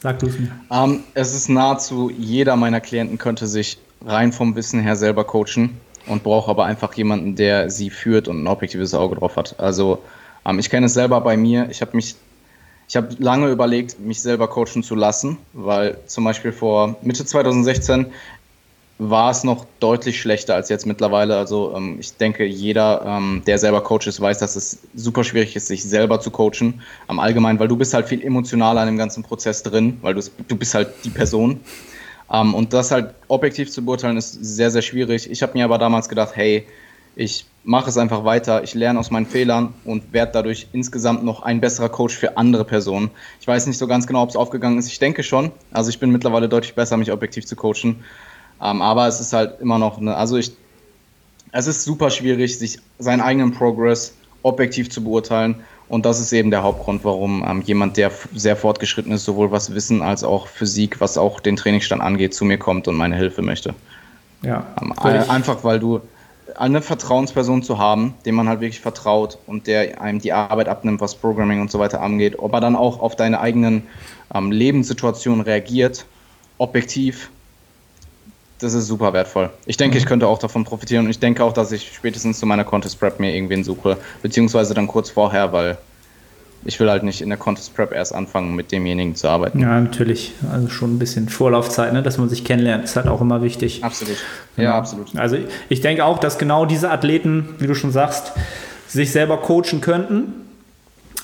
Sag du es mir. Ähm, es ist nahezu jeder meiner Klienten könnte sich rein vom Wissen her selber coachen und braucht aber einfach jemanden, der sie führt und ein objektives Auge drauf hat. Also ähm, ich kenne es selber bei mir. Ich habe mich, ich habe lange überlegt, mich selber coachen zu lassen, weil zum Beispiel vor Mitte 2016 war es noch deutlich schlechter als jetzt mittlerweile. Also ähm, ich denke, jeder, ähm, der selber Coach ist, weiß, dass es super schwierig ist, sich selber zu coachen. Am Allgemeinen, weil du bist halt viel emotionaler in dem ganzen Prozess drin, weil du, du bist halt die Person. Ähm, und das halt objektiv zu beurteilen, ist sehr, sehr schwierig. Ich habe mir aber damals gedacht, hey, ich mache es einfach weiter, ich lerne aus meinen Fehlern und werde dadurch insgesamt noch ein besserer Coach für andere Personen. Ich weiß nicht so ganz genau, ob es aufgegangen ist. Ich denke schon. Also ich bin mittlerweile deutlich besser, mich objektiv zu coachen. Ähm, aber es ist halt immer noch eine, also ich, es ist super schwierig, sich seinen eigenen Progress objektiv zu beurteilen. Und das ist eben der Hauptgrund, warum ähm, jemand, der sehr fortgeschritten ist, sowohl was Wissen als auch Physik, was auch den Trainingsstand angeht, zu mir kommt und meine Hilfe möchte. Ja, Ähm, einfach weil du eine Vertrauensperson zu haben, dem man halt wirklich vertraut und der einem die Arbeit abnimmt, was Programming und so weiter angeht, ob er dann auch auf deine eigenen ähm, Lebenssituationen reagiert, objektiv, das ist super wertvoll. Ich denke, ich könnte auch davon profitieren und ich denke auch, dass ich spätestens zu meiner Contest Prep mir irgendwen suche, beziehungsweise dann kurz vorher, weil ich will halt nicht in der Contest Prep erst anfangen, mit demjenigen zu arbeiten. ja, natürlich. Also schon ein bisschen Vorlaufzeit, ne, dass man sich kennenlernt, ist halt auch immer wichtig. Absolut. Genau. Ja, absolut. Also ich denke auch, dass genau diese Athleten, wie du schon sagst, sich selber coachen könnten,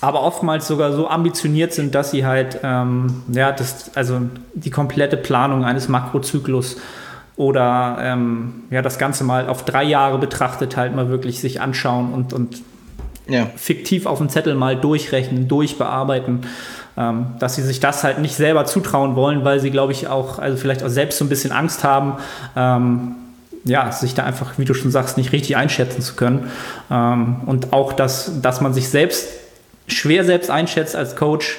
aber oftmals sogar so ambitioniert sind, dass sie halt ähm, ja, das, also die komplette Planung eines Makrozyklus oder ähm, ja, das Ganze mal auf drei Jahre betrachtet halt mal wirklich sich anschauen und, und Ja, fiktiv auf dem Zettel mal durchrechnen, durchbearbeiten, ähm, dass sie sich das halt nicht selber zutrauen wollen, weil sie, glaube ich, auch, also vielleicht auch selbst so ein bisschen Angst haben, ähm, ja, sich da einfach, wie du schon sagst, nicht richtig einschätzen zu können. Ähm, und auch, dass, dass man sich selbst schwer selbst einschätzt als Coach,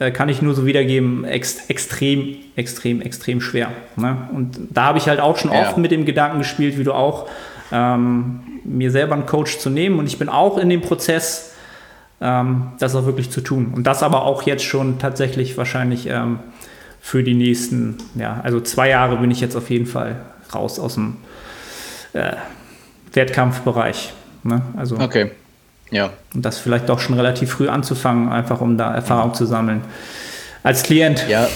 äh, kann ich nur so wiedergeben, ex extrem, extrem, extrem schwer. Ne? Und da habe ich halt auch schon Ja. oft mit dem Gedanken gespielt, wie du auch, ähm, mir selber einen Coach zu nehmen. Und ich bin auch in dem Prozess, ähm, das auch wirklich zu tun. Und das aber auch jetzt schon tatsächlich wahrscheinlich ähm, für die nächsten, ja, also zwei Jahre bin ich jetzt auf jeden Fall raus aus dem äh, Wettkampfbereich. Ne? Also okay. Ja. Und das vielleicht doch schon relativ früh anzufangen, einfach um da Erfahrung zu sammeln. Als Klient. Ja.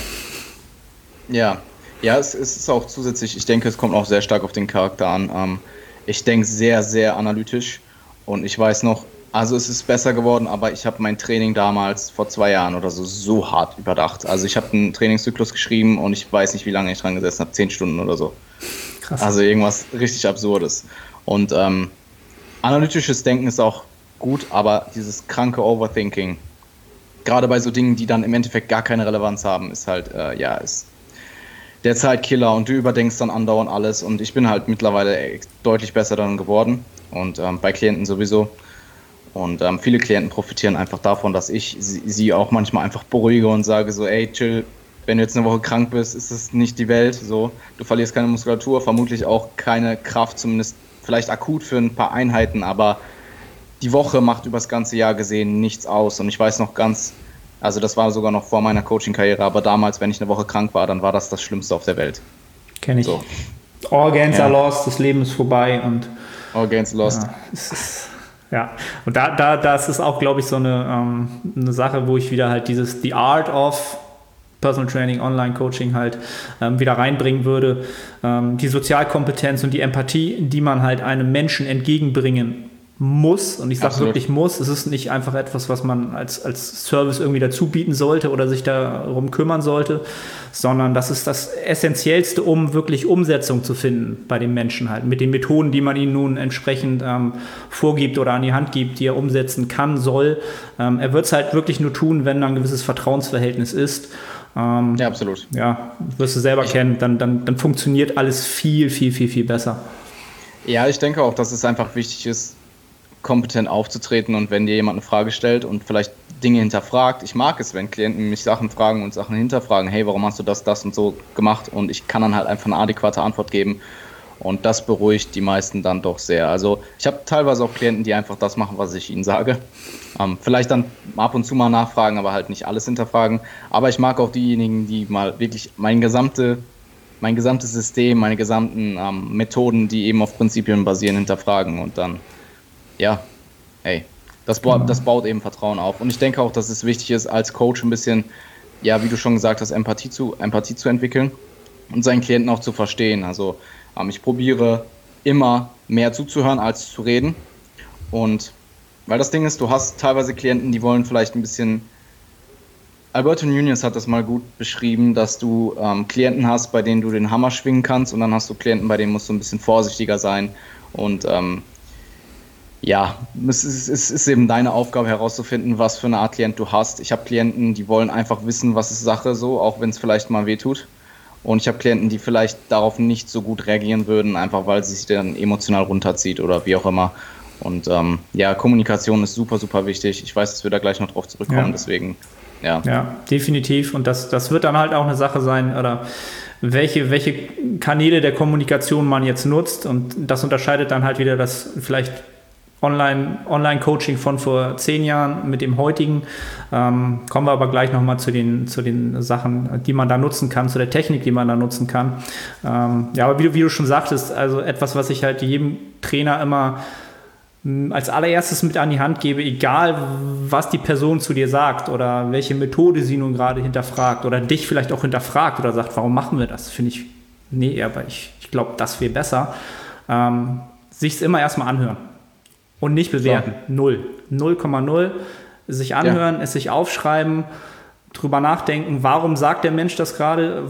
Ja. Ja, es, es ist auch zusätzlich, ich denke, es kommt auch sehr stark auf den Charakter an. Ähm, ich denke sehr, sehr analytisch und ich weiß noch, also es ist besser geworden, aber ich habe mein Training damals vor zwei Jahren oder so so hart überdacht. Also ich habe einen Trainingszyklus geschrieben und ich weiß nicht, wie lange ich dran gesessen habe, zehn Stunden oder so. Krass. Also irgendwas richtig Absurdes. Und ähm, analytisches Denken ist auch gut, aber dieses kranke Overthinking, gerade bei so Dingen, die dann im Endeffekt gar keine Relevanz haben, ist halt, äh, ja, ist der Zeitkiller und du überdenkst dann andauernd alles und ich bin halt mittlerweile deutlich besser daran geworden und ähm, bei Klienten sowieso. Und ähm, viele Klienten profitieren einfach davon, dass ich sie, sie, auch manchmal einfach beruhige und sage so, ey, chill, wenn du jetzt eine Woche krank bist, ist es nicht die Welt. So, du verlierst keine Muskulatur, vermutlich auch keine Kraft, zumindest vielleicht akut für ein paar Einheiten, aber die Woche macht übers ganze Jahr gesehen nichts aus. Und ich weiß noch ganz, also das war sogar noch vor meiner Coaching-Karriere, aber damals, wenn ich eine Woche krank war, dann war das das Schlimmste auf der Welt. Kenne ich. So. Organs ja. are lost, das Leben ist vorbei und. Organs lost. Ja, ist, ja. und da, da, das ist auch, glaube ich, so eine, ähm, eine Sache, wo ich wieder halt dieses The Art of Personal Training, Online-Coaching halt ähm, wieder reinbringen würde. Ähm, die Sozialkompetenz und die Empathie, die man halt einem Menschen entgegenbringen muss, und ich sage wirklich muss, es ist nicht einfach etwas, was man als, als Service irgendwie dazu bieten sollte oder sich darum kümmern sollte, sondern das ist das Essentiellste, um wirklich Umsetzung zu finden bei den Menschen halt, mit den Methoden, die man ihnen nun entsprechend ähm, vorgibt oder an die Hand gibt, die er umsetzen kann, soll. Ähm, er wird es halt wirklich nur tun, wenn da ein gewisses Vertrauensverhältnis ist. Ähm, ja, absolut. Ja, wirst du selber ich kennen, dann, dann, dann funktioniert alles viel, viel, viel, viel besser. Ja, ich denke auch, dass es einfach wichtig ist, kompetent aufzutreten und wenn dir jemand eine Frage stellt und vielleicht Dinge hinterfragt. Ich mag es, wenn Klienten mich Sachen fragen und Sachen hinterfragen. Hey, warum hast du das, das und so gemacht? Und ich kann dann halt einfach eine adäquate Antwort geben. Und das beruhigt die meisten dann doch sehr. Also ich habe teilweise auch Klienten, die einfach das machen, was ich ihnen sage. Ähm, vielleicht dann ab und zu mal nachfragen, aber halt nicht alles hinterfragen. Aber ich mag auch diejenigen, die mal wirklich mein, gesamte, mein gesamtes System, meine gesamten ähm, Methoden, die eben auf Prinzipien basieren, hinterfragen und dann ja, ey, das, ba das baut eben Vertrauen auf. Und ich denke auch, dass es wichtig ist, als Coach ein bisschen, ja, wie du schon gesagt hast, Empathie zu, Empathie zu entwickeln und seinen Klienten auch zu verstehen. Also ähm, ich probiere immer mehr zuzuhören als zu reden. Und weil das Ding ist, du hast teilweise Klienten, die wollen vielleicht ein bisschen. Alberto Nunez hat das mal gut beschrieben, dass du ähm, Klienten hast, bei denen du den Hammer schwingen kannst und dann hast du Klienten, bei denen musst du ein bisschen vorsichtiger sein und ähm, ja, es ist, es ist, eben deine Aufgabe herauszufinden, was für eine Art Klient du hast. Ich habe Klienten, die wollen einfach wissen, was ist Sache so, auch wenn es vielleicht mal wehtut. Und ich habe Klienten, die vielleicht darauf nicht so gut reagieren würden, einfach weil sie sich dann emotional runterzieht oder wie auch immer. Und ähm, ja, Kommunikation ist super, super wichtig. Ich weiß, dass wir da gleich noch drauf zurückkommen, ja. deswegen, ja. Ja, definitiv. Und das, das wird dann halt auch eine Sache sein, oder welche, welche Kanäle der Kommunikation man jetzt nutzt. Und das unterscheidet dann halt wieder das vielleicht Online, Online-Coaching von vor zehn Jahren mit dem heutigen. Ähm, kommen wir aber gleich nochmal zu den, zu den Sachen, die man da nutzen kann, zu der Technik, die man da nutzen kann. Ähm, ja, aber wie du, wie du schon sagtest, also etwas, was ich halt jedem Trainer immer hm, als allererstes mit an die Hand gebe, egal was die Person zu dir sagt oder welche Methode sie nun gerade hinterfragt oder dich vielleicht auch hinterfragt oder sagt, warum machen wir das? Finde ich, nee, aber ich, ich glaube, das wäre besser. Ähm, sich es immer erstmal anhören und nicht bewerten. So. Null. 0,0. Sich anhören, ja. es sich aufschreiben, drüber nachdenken, warum sagt der Mensch das gerade,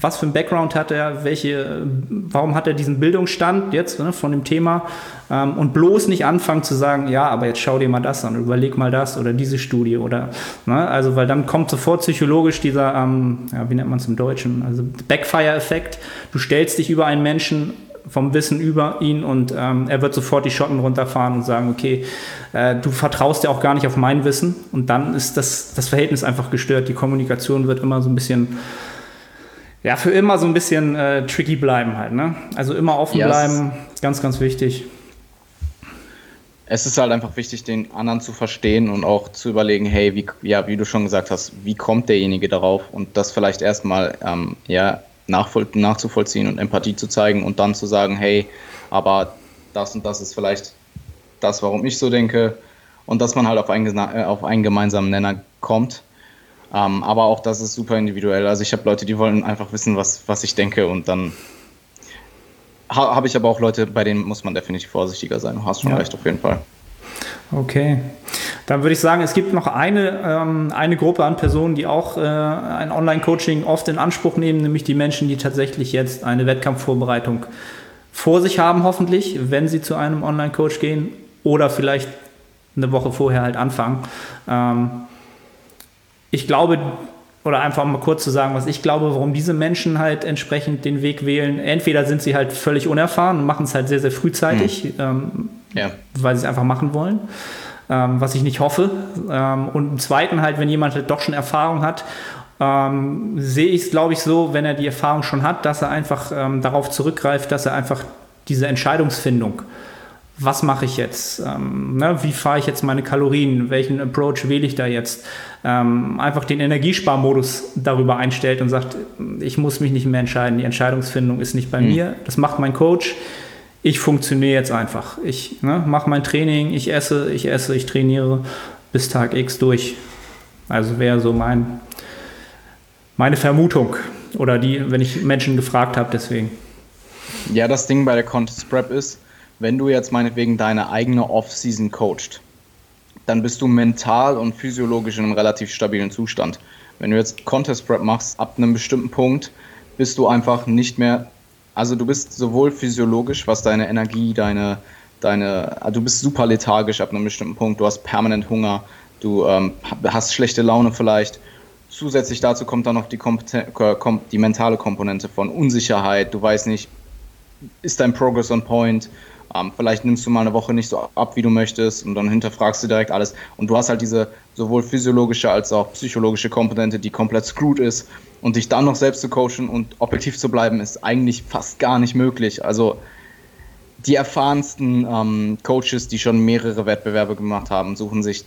was für ein Background hat er, welche, warum hat er diesen Bildungsstand jetzt ne, von dem Thema ähm, und bloß nicht anfangen zu sagen, ja, aber jetzt schau dir mal das an, überleg mal das oder diese Studie oder, ne, also weil dann kommt sofort psychologisch dieser, ähm, ja, wie nennt man es im Deutschen, also Backfire-Effekt, du stellst dich über einen Menschen vom Wissen über ihn und ähm, er wird sofort die Schotten runterfahren und sagen, okay, äh, du vertraust ja auch gar nicht auf mein Wissen und dann ist das, das Verhältnis einfach gestört. Die Kommunikation wird immer so ein bisschen, ja, für immer so ein bisschen äh, tricky bleiben halt. Ne? Also immer offen yes. bleiben, ganz, ganz wichtig. Es ist halt einfach wichtig, den anderen zu verstehen und auch zu überlegen, hey, wie, ja, wie du schon gesagt hast, wie kommt derjenige darauf und das vielleicht erstmal, ähm, ja, nachzuvollziehen und Empathie zu zeigen und dann zu sagen, hey, aber das und das ist vielleicht das, warum ich so denke. und dass man halt auf einen, äh, auf einen gemeinsamen Nenner kommt. Ähm, aber auch das ist super individuell. Also ich habe Leute, die wollen einfach wissen, was, was ich denke und dann ha, habe ich aber auch Leute, bei denen muss man definitiv vorsichtiger sein. Du hast schon ja. recht, auf jeden Fall. Okay. Dann würde ich sagen, es gibt noch eine, ähm, eine Gruppe an Personen, die auch äh, ein Online-Coaching oft in Anspruch nehmen, nämlich die Menschen, die tatsächlich jetzt eine Wettkampfvorbereitung vor sich haben, hoffentlich, wenn sie zu einem Online-Coach gehen oder vielleicht eine Woche vorher halt anfangen. Ähm, ich glaube, oder einfach mal kurz zu sagen, was ich glaube, warum diese Menschen halt entsprechend den Weg wählen. Entweder sind sie halt völlig unerfahren und machen es halt sehr, sehr frühzeitig, mhm. ähm, ja. weil sie es einfach machen wollen, ähm, was ich nicht hoffe. Ähm, und im Zweiten halt, wenn jemand halt doch schon Erfahrung hat, ähm, sehe ich es, glaube ich, so, wenn er die Erfahrung schon hat, dass er einfach ähm, darauf zurückgreift, dass er einfach diese Entscheidungsfindung was mache ich jetzt? Ähm, ne, wie fahre ich jetzt meine Kalorien? Welchen Approach wähle ich da jetzt? Ähm, einfach den Energiesparmodus darüber einstellt und sagt, ich muss mich nicht mehr entscheiden. Die Entscheidungsfindung ist nicht bei mhm. mir. Das macht mein Coach. Ich funktioniere jetzt einfach. Ich ne, mache mein Training, ich esse, ich esse, ich trainiere bis Tag X durch. Also wäre so mein, meine Vermutung oder die, wenn ich Menschen gefragt habe, deswegen. Ja, das Ding bei der Contest Prep ist, wenn du jetzt meinetwegen deine eigene Off-Season coacht, dann bist du mental und physiologisch in einem relativ stabilen Zustand. Wenn du jetzt Contest Prep machst, ab einem bestimmten Punkt bist du einfach nicht mehr, also du bist sowohl physiologisch, was deine Energie, deine, deine, du bist super lethargisch ab einem bestimmten Punkt, du hast permanent Hunger, du ähm, hast schlechte Laune vielleicht. Zusätzlich dazu kommt dann noch die, die mentale Komponente von Unsicherheit, du weißt nicht, ist dein Progress on point, ähm, vielleicht nimmst du mal eine Woche nicht so ab, wie du möchtest und dann hinterfragst du direkt alles. Und du hast halt diese sowohl physiologische als auch psychologische Komponente, die komplett screwed ist. Und dich dann noch selbst zu coachen und objektiv zu bleiben, ist eigentlich fast gar nicht möglich. Also die erfahrensten ähm, Coaches, die schon mehrere Wettbewerbe gemacht haben, suchen sich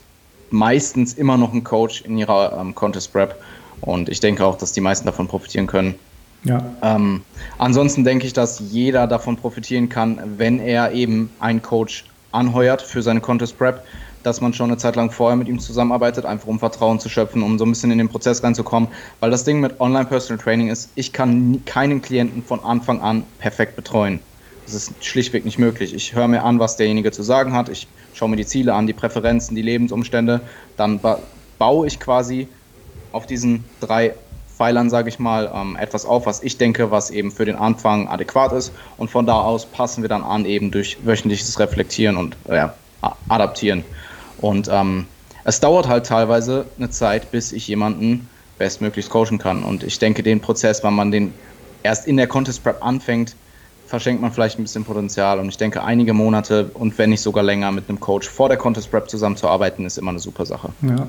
meistens immer noch einen Coach in ihrer ähm, Contest Prep. Und ich denke auch, dass die meisten davon profitieren können. Ja. Ähm, ansonsten denke ich, dass jeder davon profitieren kann, wenn er eben einen Coach anheuert für seine Contest Prep, dass man schon eine Zeit lang vorher mit ihm zusammenarbeitet, einfach um Vertrauen zu schöpfen, um so ein bisschen in den Prozess reinzukommen. Weil das Ding mit Online Personal Training ist, ich kann keinen Klienten von Anfang an perfekt betreuen. Das ist schlichtweg nicht möglich. Ich höre mir an, was derjenige zu sagen hat. Ich schaue mir die Ziele an, die Präferenzen, die Lebensumstände. Dann ba baue ich quasi auf diesen drei Pfeilern, sage ich mal, ähm, etwas auf, was ich denke, was eben für den Anfang adäquat ist. Und von da aus passen wir dann an, eben durch wöchentliches Reflektieren und äh, Adaptieren. Und ähm, es dauert halt teilweise eine Zeit, bis ich jemanden bestmöglichst coachen kann. Und ich denke, den Prozess, wenn man den erst in der Contest Prep anfängt, verschenkt man vielleicht ein bisschen Potenzial. Und ich denke, einige Monate und wenn nicht sogar länger mit einem Coach vor der Contest Prep zusammenzuarbeiten, ist immer eine super Sache. Ja.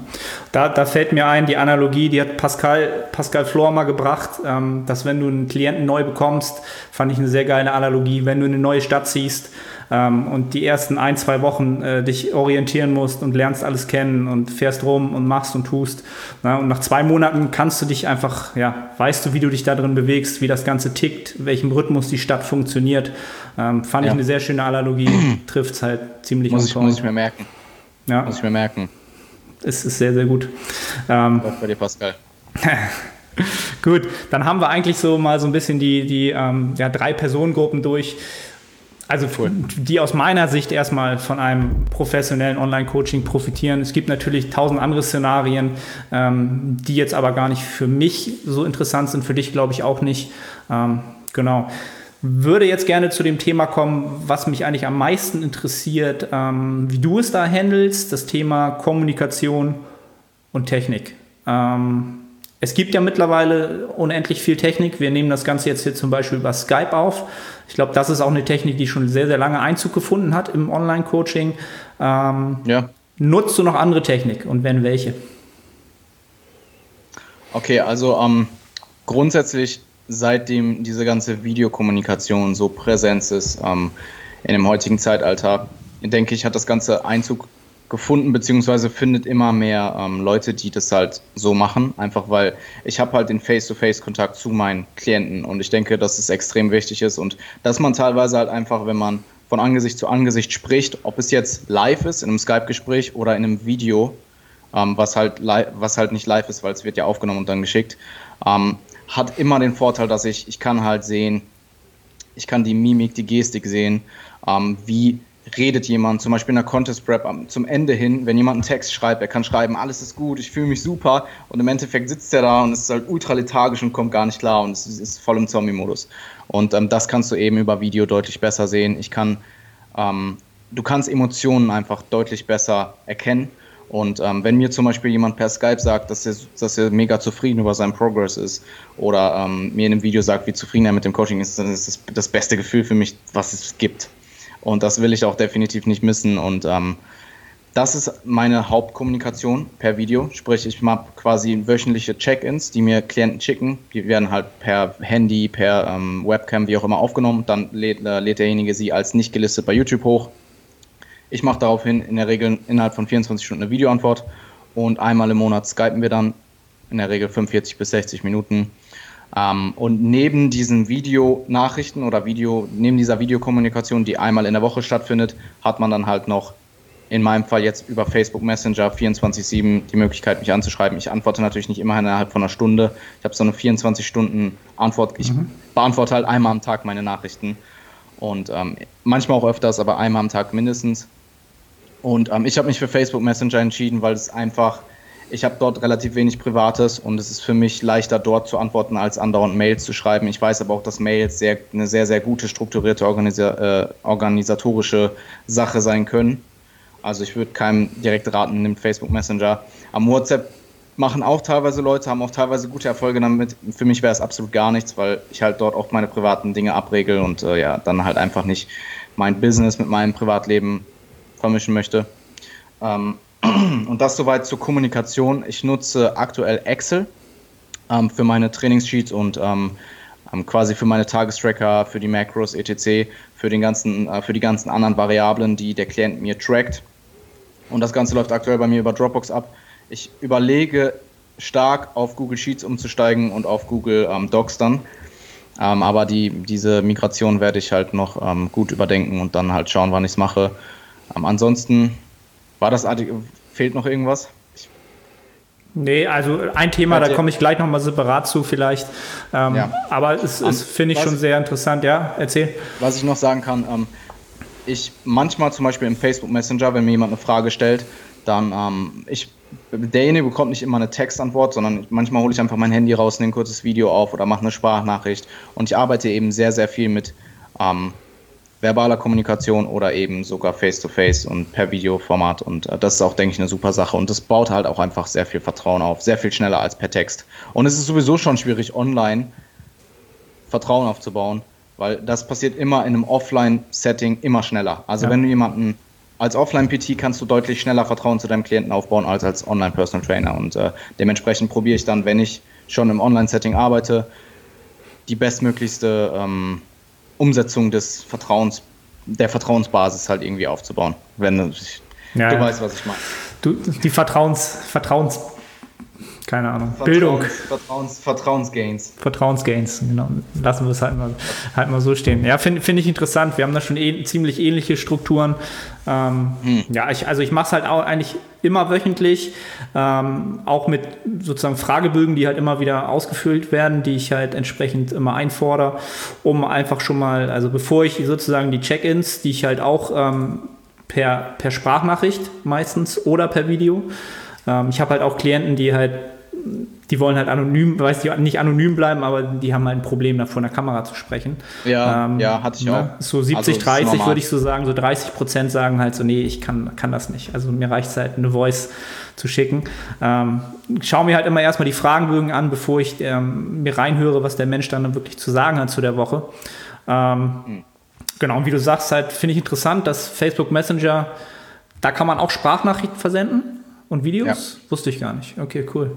Da, da fällt mir ein, die Analogie, die hat Pascal, Pascal Flor mal gebracht, ähm, dass wenn du einen Klienten neu bekommst, fand ich eine sehr geile Analogie, wenn du in eine neue Stadt ziehst, ähm, und die ersten ein, zwei Wochen äh, dich orientieren musst und lernst alles kennen und fährst rum und machst und tust. Na, und nach zwei Monaten kannst du dich einfach, ja, weißt du, wie du dich da drin bewegst, wie das Ganze tickt, welchem Rhythmus die Stadt funktioniert. Ähm, fand ja. ich eine sehr schöne Analogie, trifft es halt ziemlich muss ich, muss ich mir merken. Ja. Muss ich mir merken. Es ist sehr, sehr gut. Ähm, bei dir, Pascal. Gut, dann haben wir eigentlich so mal so ein bisschen die, die ähm, ja, drei Personengruppen durch. Also die aus meiner Sicht erstmal von einem professionellen Online-Coaching profitieren. Es gibt natürlich tausend andere Szenarien, ähm, die jetzt aber gar nicht für mich so interessant sind, für dich glaube ich auch nicht. Ähm, genau. Würde jetzt gerne zu dem Thema kommen, was mich eigentlich am meisten interessiert, ähm, wie du es da handelst, das Thema Kommunikation und Technik. Ähm, es gibt ja mittlerweile unendlich viel Technik. Wir nehmen das Ganze jetzt hier zum Beispiel über Skype auf. Ich glaube, das ist auch eine Technik, die schon sehr, sehr lange Einzug gefunden hat im Online-Coaching. Ähm, ja. Nutzt du noch andere Technik und wenn welche? Okay, also ähm, grundsätzlich, seitdem diese ganze Videokommunikation so präsent ist ähm, in dem heutigen Zeitalter, denke ich, hat das Ganze Einzug gefunden, beziehungsweise findet immer mehr ähm, Leute, die das halt so machen, einfach weil ich habe halt den Face-to-Face-Kontakt zu meinen Klienten. Und ich denke, dass es extrem wichtig ist und dass man teilweise halt einfach, wenn man von Angesicht zu Angesicht spricht, ob es jetzt live ist, in einem Skype-Gespräch oder in einem Video, ähm, was, halt was halt nicht live ist, weil es wird ja aufgenommen und dann geschickt, ähm, hat immer den Vorteil, dass ich, ich kann halt sehen, ich kann die Mimik, die Gestik sehen, ähm, wie redet jemand, zum Beispiel in der Contest Prep zum Ende hin, wenn jemand einen Text schreibt, er kann schreiben, alles ist gut, ich fühle mich super und im Endeffekt sitzt er da und ist halt ultra lethargisch und kommt gar nicht klar und es ist voll im Zombie-Modus. Und ähm, das kannst du eben über Video deutlich besser sehen. Ich kann, ähm, du kannst Emotionen einfach deutlich besser erkennen und ähm, wenn mir zum Beispiel jemand per Skype sagt, dass er, dass er mega zufrieden über seinen Progress ist oder ähm, mir in einem Video sagt, wie zufrieden er mit dem Coaching ist, dann ist das das beste Gefühl für mich, was es gibt. Und das will ich auch definitiv nicht missen. Und ähm, das ist meine Hauptkommunikation per Video. Sprich, ich mache quasi wöchentliche Check-ins, die mir Klienten schicken. Die werden halt per Handy, per ähm, Webcam, wie auch immer aufgenommen. Dann lädt, äh, lädt derjenige sie als nicht gelistet bei YouTube hoch ich mache daraufhin in der Regel innerhalb von 24 Stunden eine Videoantwort und einmal im Monat skypen wir dann, in der Regel 45 bis 60 Minuten. Ähm, und neben diesen Videonachrichten oder Video, neben dieser Videokommunikation, die einmal in der Woche stattfindet, hat man dann halt noch in meinem Fall jetzt über Facebook Messenger 24-7 die Möglichkeit, mich anzuschreiben. Ich antworte natürlich nicht immer innerhalb von einer Stunde. Ich habe so eine 24-Stunden-Antwort. Ich mhm. beantworte halt einmal am Tag meine Nachrichten. Und ähm, manchmal auch öfters, aber einmal am Tag mindestens. Und ähm, ich habe mich für Facebook Messenger entschieden, weil es einfach, ich habe dort relativ wenig Privates und es ist für mich leichter dort zu antworten, als andauernd Mails zu schreiben. Ich weiß aber auch, dass Mails sehr, eine sehr, sehr gute strukturierte Organisa äh, organisatorische Sache sein können. Also ich würde keinem direkt raten, nimmt Facebook Messenger. Am WhatsApp machen auch teilweise Leute, haben auch teilweise gute Erfolge damit. Für mich wäre es absolut gar nichts, weil ich halt dort auch meine privaten Dinge abregel und äh, ja, dann halt einfach nicht mein Business mit meinem Privatleben vermischen möchte. Ähm, und das soweit zur Kommunikation. Ich nutze aktuell Excel ähm, für meine Trainingssheets und ähm, ähm quasi für meine Tagestracker, für die Macros, etc., für, den ganzen, äh, für die ganzen anderen Variablen, die der Klient mir trackt. Und das Ganze läuft aktuell bei mir über Dropbox ab. Ich überlege stark auf Google Sheets umzusteigen und auf Google ähm, Docs dann. Ähm, aber die, diese Migration werde ich halt noch ähm, gut überdenken und dann halt schauen, wann ich es mache. Ähm, ansonsten war das, fehlt noch irgendwas? Nee, also ein Thema, da komme ich gleich nochmal separat zu vielleicht. Ähm, ja. Aber es ist, finde ich, schon sehr interessant. Ja, erzähl. Was ich noch sagen kann, ähm, ich manchmal zum Beispiel im Facebook Messenger, wenn mir jemand eine Frage stellt, dann ähm, ich derjenige bekommt nicht immer eine Textantwort, sondern manchmal hole ich einfach mein Handy raus, nehme ein kurzes Video auf oder mache eine Sprachnachricht. Und ich arbeite eben sehr, sehr viel mit ähm, verbaler Kommunikation oder eben sogar Face-to-Face -face und per Videoformat. Und äh, das ist auch, denke ich, eine super Sache. Und das baut halt auch einfach sehr viel Vertrauen auf, sehr viel schneller als per Text. Und es ist sowieso schon schwierig, online Vertrauen aufzubauen, weil das passiert immer in einem Offline-Setting immer schneller. Also ja. wenn du jemanden als Offline-PT kannst du deutlich schneller Vertrauen zu deinem Klienten aufbauen als als Online-Personal Trainer. Und äh, dementsprechend probiere ich dann, wenn ich schon im Online-Setting arbeite, die bestmöglichste ähm, Umsetzung des Vertrauens, der Vertrauensbasis halt irgendwie aufzubauen. Wenn du, ja, du weißt, was ich meine. Du, die Vertrauens, Vertrauens, keine Ahnung, Vertrauens, Bildung. Vertrauens, Vertrauensgains. Vertrauensgains, genau. Lassen wir es halt mal, halt mal so stehen. Ja, finde find ich interessant. Wir haben da schon eh, ziemlich ähnliche Strukturen. Ähm, hm. Ja, ich, also ich mache es halt auch eigentlich immer wöchentlich, ähm, auch mit sozusagen Fragebögen, die halt immer wieder ausgefüllt werden, die ich halt entsprechend immer einfordere, um einfach schon mal, also bevor ich sozusagen die Check-ins, die ich halt auch ähm, per, per Sprachnachricht meistens oder per Video, ähm, ich habe halt auch Klienten, die halt die wollen halt anonym, weiß ich nicht anonym bleiben, aber die haben halt ein Problem, da vor der Kamera zu sprechen. Ja, ähm, ja hatte ich ne? auch. So 70, also 30 würde ich so sagen, so 30 Prozent sagen halt so, nee, ich kann, kann das nicht. Also mir reicht es halt, eine Voice zu schicken. Ähm, schaue mir halt immer erstmal die Fragenbögen an, bevor ich ähm, mir reinhöre, was der Mensch dann wirklich zu sagen hat zu der Woche. Ähm, hm. Genau, und wie du sagst, halt finde ich interessant, dass Facebook Messenger, da kann man auch Sprachnachrichten versenden. Und Videos? Ja. Wusste ich gar nicht. Okay, cool.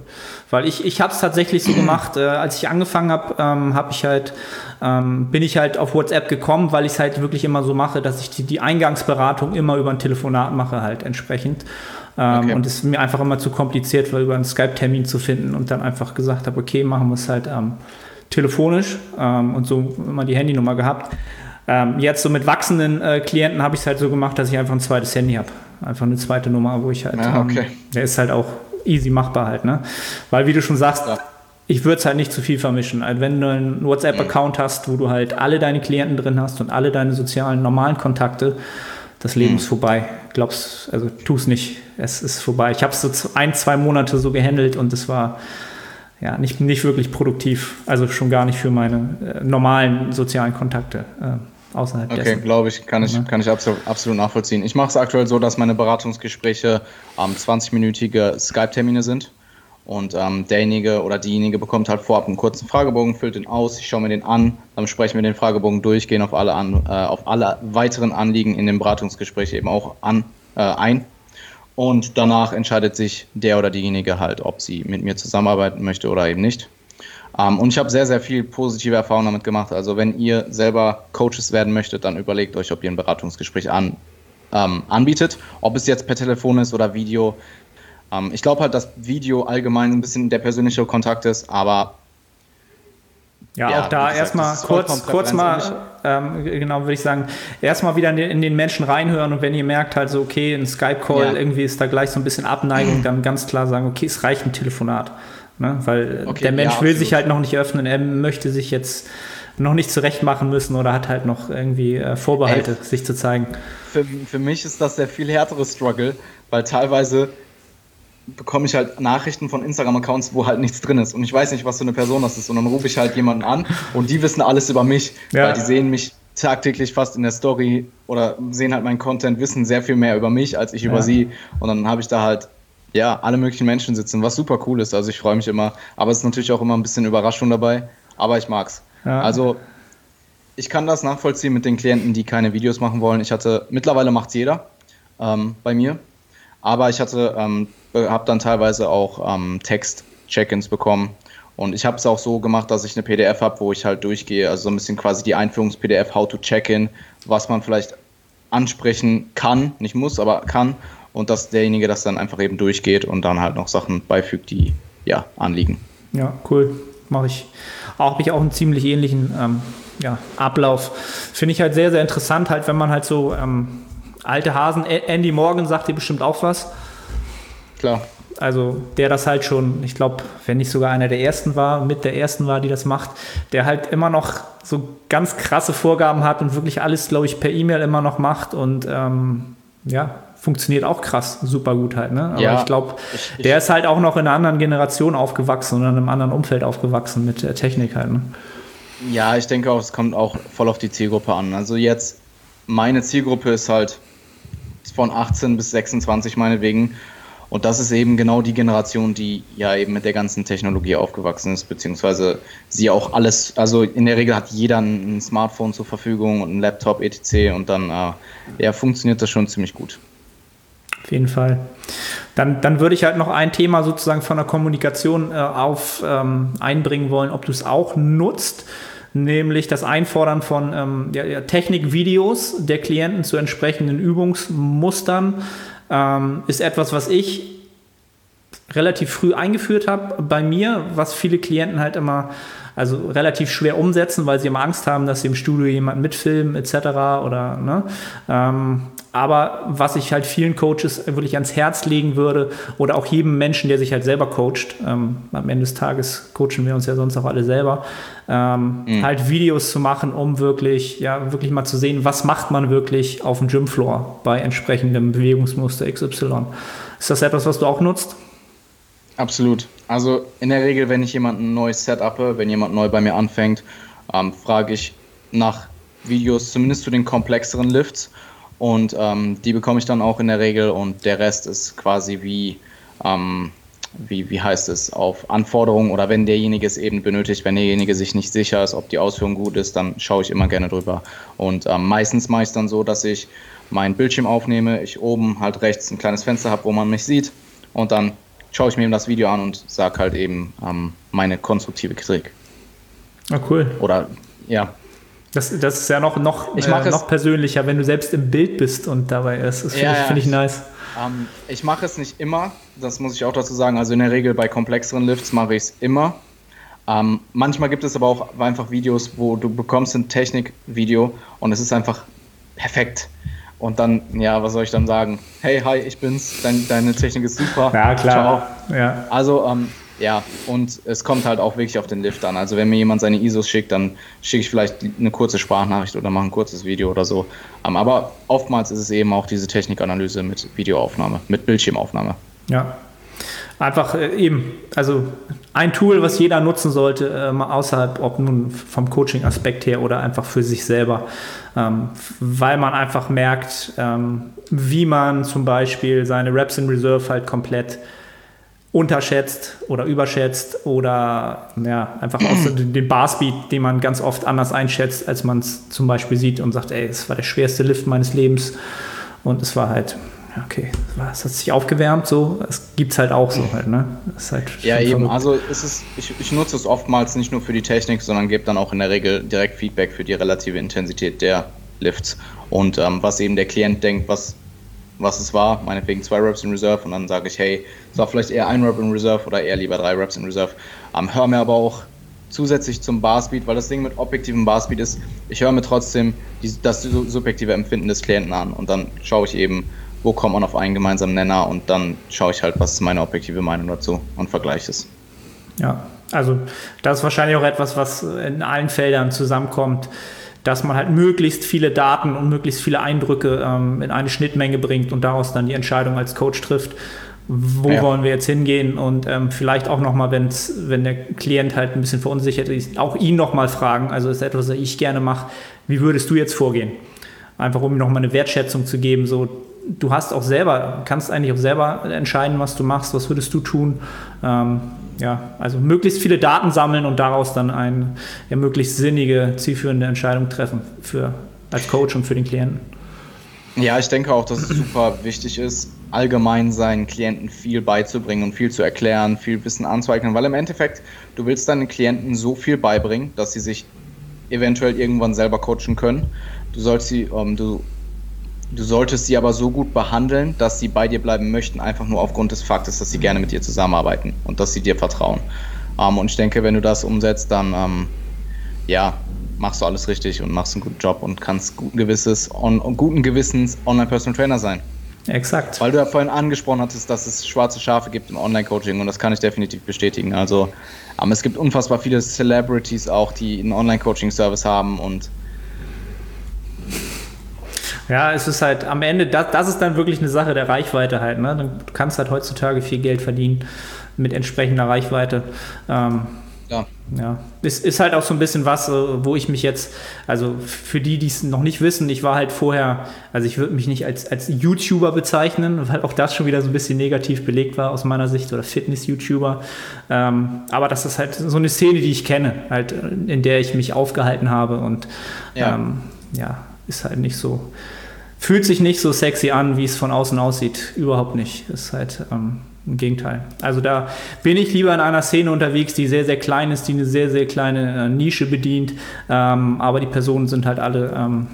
Weil ich, ich habe es tatsächlich so gemacht, äh, als ich angefangen habe, ähm, habe ich halt, ähm, bin ich halt auf WhatsApp gekommen, weil ich es halt wirklich immer so mache, dass ich die, die Eingangsberatung immer über ein Telefonat mache, halt entsprechend. Ähm, okay. Und es ist mir einfach immer zu kompliziert, weil über einen Skype-Termin zu finden und dann einfach gesagt habe, okay, machen wir es halt ähm, telefonisch ähm, und so immer die Handynummer gehabt. Ähm, jetzt so mit wachsenden äh, Klienten habe ich es halt so gemacht, dass ich einfach ein zweites Handy habe. Einfach eine zweite Nummer, wo ich halt. Ja, okay. ähm, der ist halt auch easy machbar halt, ne? Weil wie du schon sagst, Ja. ich würde es halt nicht zu viel vermischen. Also wenn du einen WhatsApp-Account hast, wo du halt alle deine Klienten drin hast und alle deine sozialen, normalen Kontakte, das Leben ist vorbei. Glaubst, also tu es nicht. Es ist vorbei. Ich habe es so ein, zwei Monate so gehandelt und es war ja nicht, nicht wirklich produktiv. Also schon gar nicht für meine äh, normalen sozialen Kontakte äh, außerhalb Okay, dessen. glaube ich, kann ich, Ja. kann ich absolut, absolut nachvollziehen. Ich mache es aktuell so, dass meine Beratungsgespräche ähm, 20-minütige Skype-Termine sind. Und ähm, derjenige oder diejenige bekommt halt vorab einen kurzen Fragebogen, füllt den aus, ich schaue mir den an, dann sprechen wir den Fragebogen durch, gehen auf alle, an, äh, auf alle weiteren Anliegen in dem Beratungsgespräch eben auch an, äh, ein. Und danach entscheidet sich der oder diejenige halt, ob sie mit mir zusammenarbeiten möchte oder eben nicht. Ähm, und ich habe sehr, sehr viel positive Erfahrungen damit gemacht. Also wenn ihr selber Coaches werden möchtet, dann überlegt euch, ob ihr ein Beratungsgespräch an, ähm, anbietet. Ob es jetzt per Telefon ist oder Video. Ähm, ich glaube halt, dass Video allgemein ein bisschen der persönliche Kontakt ist, aber Ja, Ja, auch da erstmal kurz, kurz mal, ähm, genau, würde ich sagen, erstmal wieder in den, in den Menschen reinhören und wenn ihr merkt halt so, okay, ein Skype-Call, Ja. irgendwie ist da gleich so ein bisschen Abneigung, dann ganz klar sagen, okay, es reicht ein Telefonat. Ne? Weil Okay, der Mensch ja, will absolut. sich halt noch nicht öffnen, er möchte sich jetzt noch nicht zurecht machen müssen oder hat halt noch irgendwie äh, Vorbehalte, sich zu zeigen. für, für mich ist das der viel härtere Struggle, weil teilweise bekomme ich halt Nachrichten von Instagram-Accounts, wo halt nichts drin ist. Und ich weiß nicht, was für eine Person das ist. Und dann rufe ich halt jemanden an und die wissen alles über mich, Ja. weil die sehen mich tagtäglich fast in der Story oder sehen halt meinen Content, wissen sehr viel mehr über mich als ich über Ja. sie. Und dann habe ich da halt ja alle möglichen Menschen sitzen, was super cool ist. Also ich freue mich immer. Aber es ist natürlich auch immer ein bisschen Überraschung dabei. Aber ich mag's. Ja. Also ich kann das nachvollziehen mit den Klienten, die keine Videos machen wollen. Ich hatte, mittlerweile macht jeder ähm, bei mir, aber ich hatte, ähm, habe dann teilweise auch ähm, Text-Check-ins bekommen. Und ich habe es auch so gemacht, dass ich eine PDF habe, wo ich halt durchgehe, also so ein bisschen quasi die Einführungs-PDF, how to check-in, was man vielleicht ansprechen kann, nicht muss, aber kann. Und dass derjenige das dann einfach eben durchgeht und dann halt noch Sachen beifügt, die ja anliegen. Ja, cool. Mache ich. Auch habe ich auch einen ziemlich ähnlichen ähm, ja, Ablauf. Finde ich halt sehr, sehr interessant, halt, wenn man halt so ähm, alte Hasen, Andy Morgan sagt dir bestimmt auch was. Klar. Also der das halt schon, ich glaube, wenn nicht sogar einer der ersten war, mit der ersten war, die das macht, der halt immer noch so ganz krasse Vorgaben hat und wirklich alles, glaube ich, per E-Mail immer noch macht und ähm, ja, funktioniert auch krass, super gut halt. Ne? Aber Ja, ich glaube, der ist halt auch noch in einer anderen Generation aufgewachsen und in einem anderen Umfeld aufgewachsen mit der Technik halt. Ne? Ja, ich denke auch, es kommt auch voll auf die Zielgruppe an. Also jetzt, meine Zielgruppe ist halt von 18 bis 26 meinetwegen. Und das ist eben genau die Generation, die ja eben mit der ganzen Technologie aufgewachsen ist, beziehungsweise sie auch alles, also in der Regel hat jeder ein Smartphone zur Verfügung und ein Laptop etc. Und dann äh, ja, funktioniert das schon ziemlich gut. Auf jeden Fall. Dann, dann würde ich halt noch ein Thema sozusagen von der Kommunikation äh, auf ähm, einbringen wollen, ob du es auch nutzt, nämlich das Einfordern von ähm, ja, ja, Technikvideos der Klienten zu entsprechenden Übungsmustern. Ähm, ist etwas, was ich relativ früh eingeführt habe bei mir, was viele Klienten halt immer also relativ schwer umsetzen, weil sie immer Angst haben, dass sie im Studio jemanden mitfilmen etc. oder ne? Ähm, aber was ich halt vielen Coaches wirklich ans Herz legen würde oder auch jedem Menschen, der sich halt selber coacht, ähm, am Ende des Tages coachen wir uns ja sonst auch alle selber, ähm, halt Videos zu machen, um wirklich, ja, wirklich mal zu sehen, was macht man wirklich auf dem Gymfloor bei entsprechendem Bewegungsmuster XY. Ist das etwas, was du auch nutzt? Absolut. Also in der Regel, wenn ich jemanden ein neues Setup, wenn jemand neu bei mir anfängt, ähm, frage ich nach Videos, zumindest zu den komplexeren Lifts. Und ähm, die bekomme ich dann auch in der Regel und der Rest ist quasi wie, ähm, wie, wie heißt es, auf Anforderungen oder wenn derjenige es eben benötigt, wenn derjenige sich nicht sicher ist, ob die Ausführung gut ist, dann schaue ich immer gerne drüber. Und ähm, meistens mache ich es dann so, dass ich meinen Bildschirm aufnehme, ich oben halt rechts ein kleines Fenster habe, wo man mich sieht und dann schaue ich mir eben das Video an und sage halt eben ähm, meine konstruktive Kritik. Ah, cool. Oder ja, Das, das ist ja noch, noch, Ich äh, noch persönlicher, wenn du selbst im Bild bist und dabei ist. Das finde Ja, ich, find ich nice. Ähm, ich mache es nicht immer, das muss ich auch dazu sagen. Also in der Regel bei komplexeren Lifts mache ich es immer. Ähm, manchmal gibt es aber auch einfach Videos, wo du bekommst ein Technikvideo und es ist einfach perfekt. Und dann, ja, was soll ich dann sagen? Hey, hi, ich bin's, Dein, deine Technik ist super. Ja, klar. Ciao. Ja. Also, ähm, ja, und es kommt halt auch wirklich auf den Lift an. Also wenn mir jemand seine ISOs schickt, dann schicke ich vielleicht eine kurze Sprachnachricht oder mache ein kurzes Video oder so. Ähm, aber oftmals ist es eben auch diese Technikanalyse mit Videoaufnahme, mit Bildschirmaufnahme. Ja. Einfach äh, eben, also ein Tool, was jeder nutzen sollte, äh, außerhalb, ob nun vom Coaching-Aspekt her oder einfach für sich selber, ähm, weil man einfach merkt, ähm, wie man zum Beispiel seine Reps in Reserve halt komplett unterschätzt oder überschätzt oder ja, einfach aus den Barspeed, den man ganz oft anders einschätzt, als man es zum Beispiel sieht und sagt, ey, es war der schwerste Lift meines Lebens und es war halt, okay, es hat sich aufgewärmt, so, es gibt es halt auch so halt, ne? Halt ja, eben, verrückt. also es ist, ich, ich nutze es oftmals nicht nur für die Technik, sondern gebe dann auch in der Regel direkt Feedback für die relative Intensität der Lifts und ähm, was eben der Klient denkt, was was es war, meinetwegen zwei Reps in Reserve und dann sage ich, hey, es war vielleicht eher ein Rep in Reserve oder eher lieber drei Reps in Reserve. Ähm, hör mir aber auch zusätzlich zum Barspeed, weil das Ding mit objektivem Barspeed ist, ich höre mir trotzdem die, das subjektive Empfinden des Klienten an und dann schaue ich eben, wo kommt man auf einen gemeinsamen Nenner und dann schaue ich halt, was ist meine objektive Meinung dazu und vergleiche es. Ja, also das ist wahrscheinlich auch etwas, was in allen Feldern zusammenkommt dass man halt möglichst viele Daten und möglichst viele Eindrücke ähm, in eine Schnittmenge bringt und daraus dann die Entscheidung als Coach trifft, wo ja. wollen wir jetzt hingehen und ähm, vielleicht auch nochmal, wenn der Klient halt ein bisschen verunsichert ist, auch ihn nochmal fragen, also das ist etwas, was ich gerne mache, wie würdest du jetzt vorgehen? Einfach um ihm nochmal eine Wertschätzung zu geben, so du hast auch selber, kannst eigentlich auch selber entscheiden, was du machst, was würdest du tun. Ähm, ja, also möglichst viele Daten sammeln und daraus dann eine ja, möglichst sinnige, zielführende Entscheidung treffen für als Coach und für den Klienten. Ja, ich denke auch, dass es super wichtig ist, allgemein seinen Klienten viel beizubringen und viel zu erklären, viel Wissen anzueignen, weil im Endeffekt, du willst deinen Klienten so viel beibringen, dass sie sich eventuell irgendwann selber coachen können. Du sollst sie, ähm, du Du solltest sie aber so gut behandeln, dass sie bei dir bleiben möchten, einfach nur aufgrund des Faktes, dass sie gerne mit dir zusammenarbeiten und dass sie dir vertrauen. Ähm, und ich denke, wenn du das umsetzt, dann ähm, ja, machst du alles richtig und machst einen guten Job und kannst guten, Gewisses, on, guten Gewissens Online-Personal Trainer sein. Exakt. Weil du ja vorhin angesprochen hattest, dass es schwarze Schafe gibt im Online-Coaching und das kann ich definitiv bestätigen. Also ähm, es gibt unfassbar viele Celebrities auch, die einen Online-Coaching-Service haben und ja, es ist halt am Ende, das, das ist dann wirklich eine Sache der Reichweite halt. Ne? Du kannst halt heutzutage viel Geld verdienen mit entsprechender Reichweite. Ähm, ja. Ja, es ist halt auch so ein bisschen was, äh, wo ich mich jetzt, also für die, die es noch nicht wissen, ich war halt vorher, also ich würde mich nicht als, als YouTuber bezeichnen, weil auch das schon wieder so ein bisschen negativ belegt war aus meiner Sicht oder Fitness-YouTuber. Ähm, aber das ist halt so eine Szene, die ich kenne, halt, in der ich mich aufgehalten habe und ja, ähm, ja ist halt nicht so, fühlt sich nicht so sexy an, wie es von außen aussieht. Überhaupt nicht. Ist halt ähm, im Gegenteil. Also da bin ich lieber in einer Szene unterwegs, die sehr, sehr klein ist, die eine sehr, sehr kleine äh, Nische bedient. Ähm, aber die Personen sind halt alle ähm,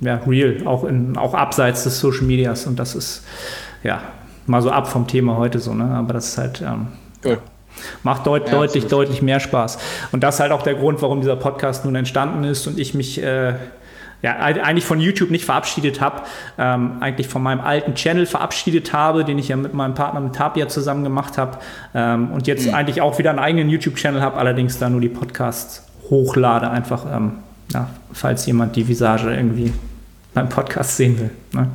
ja, real, auch, in, auch abseits des Social Medias. Und das ist ja mal so ab vom Thema heute so. Ne? Aber das ist halt. Ähm, cool. Macht deut ja, deutlich, absolut. deutlich mehr Spaß. Und das ist halt auch der Grund, warum dieser Podcast nun entstanden ist und ich mich äh, ja, eigentlich von YouTube nicht verabschiedet habe, ähm, eigentlich von meinem alten Channel verabschiedet habe, den ich ja mit meinem Partner mit Tapia zusammen gemacht habe ähm, und jetzt mhm. eigentlich auch wieder einen eigenen YouTube-Channel habe, allerdings da nur die Podcasts hochlade, einfach, ähm, ja, falls jemand die Visage irgendwie beim Podcast sehen will. Ne?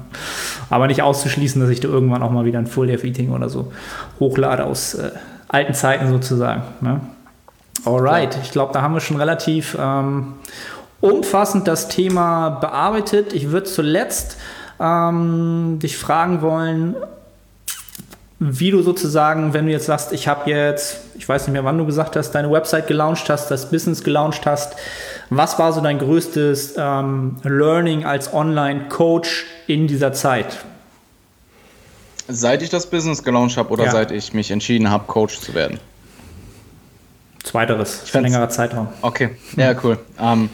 Aber nicht auszuschließen, dass ich da irgendwann auch mal wieder ein Full-Dev-Eating oder so hochlade aus äh, alten Zeiten sozusagen. Ne? Alright, ich glaube, da haben wir schon relativ ähm, umfassend das Thema bearbeitet. Ich würde zuletzt ähm, dich fragen wollen, wie du sozusagen, wenn du jetzt sagst, ich habe jetzt, ich weiß nicht mehr, wann du gesagt hast, deine Website gelauncht hast, das Business gelauncht hast, was war so dein größtes ähm, Learning als Online-Coach in dieser Zeit? Seit ich das Business gelauncht habe oder ja. seit ich mich entschieden habe, Coach zu werden? Zweiteres, für längerer Zeitraum. Okay, ja, cool. Ähm,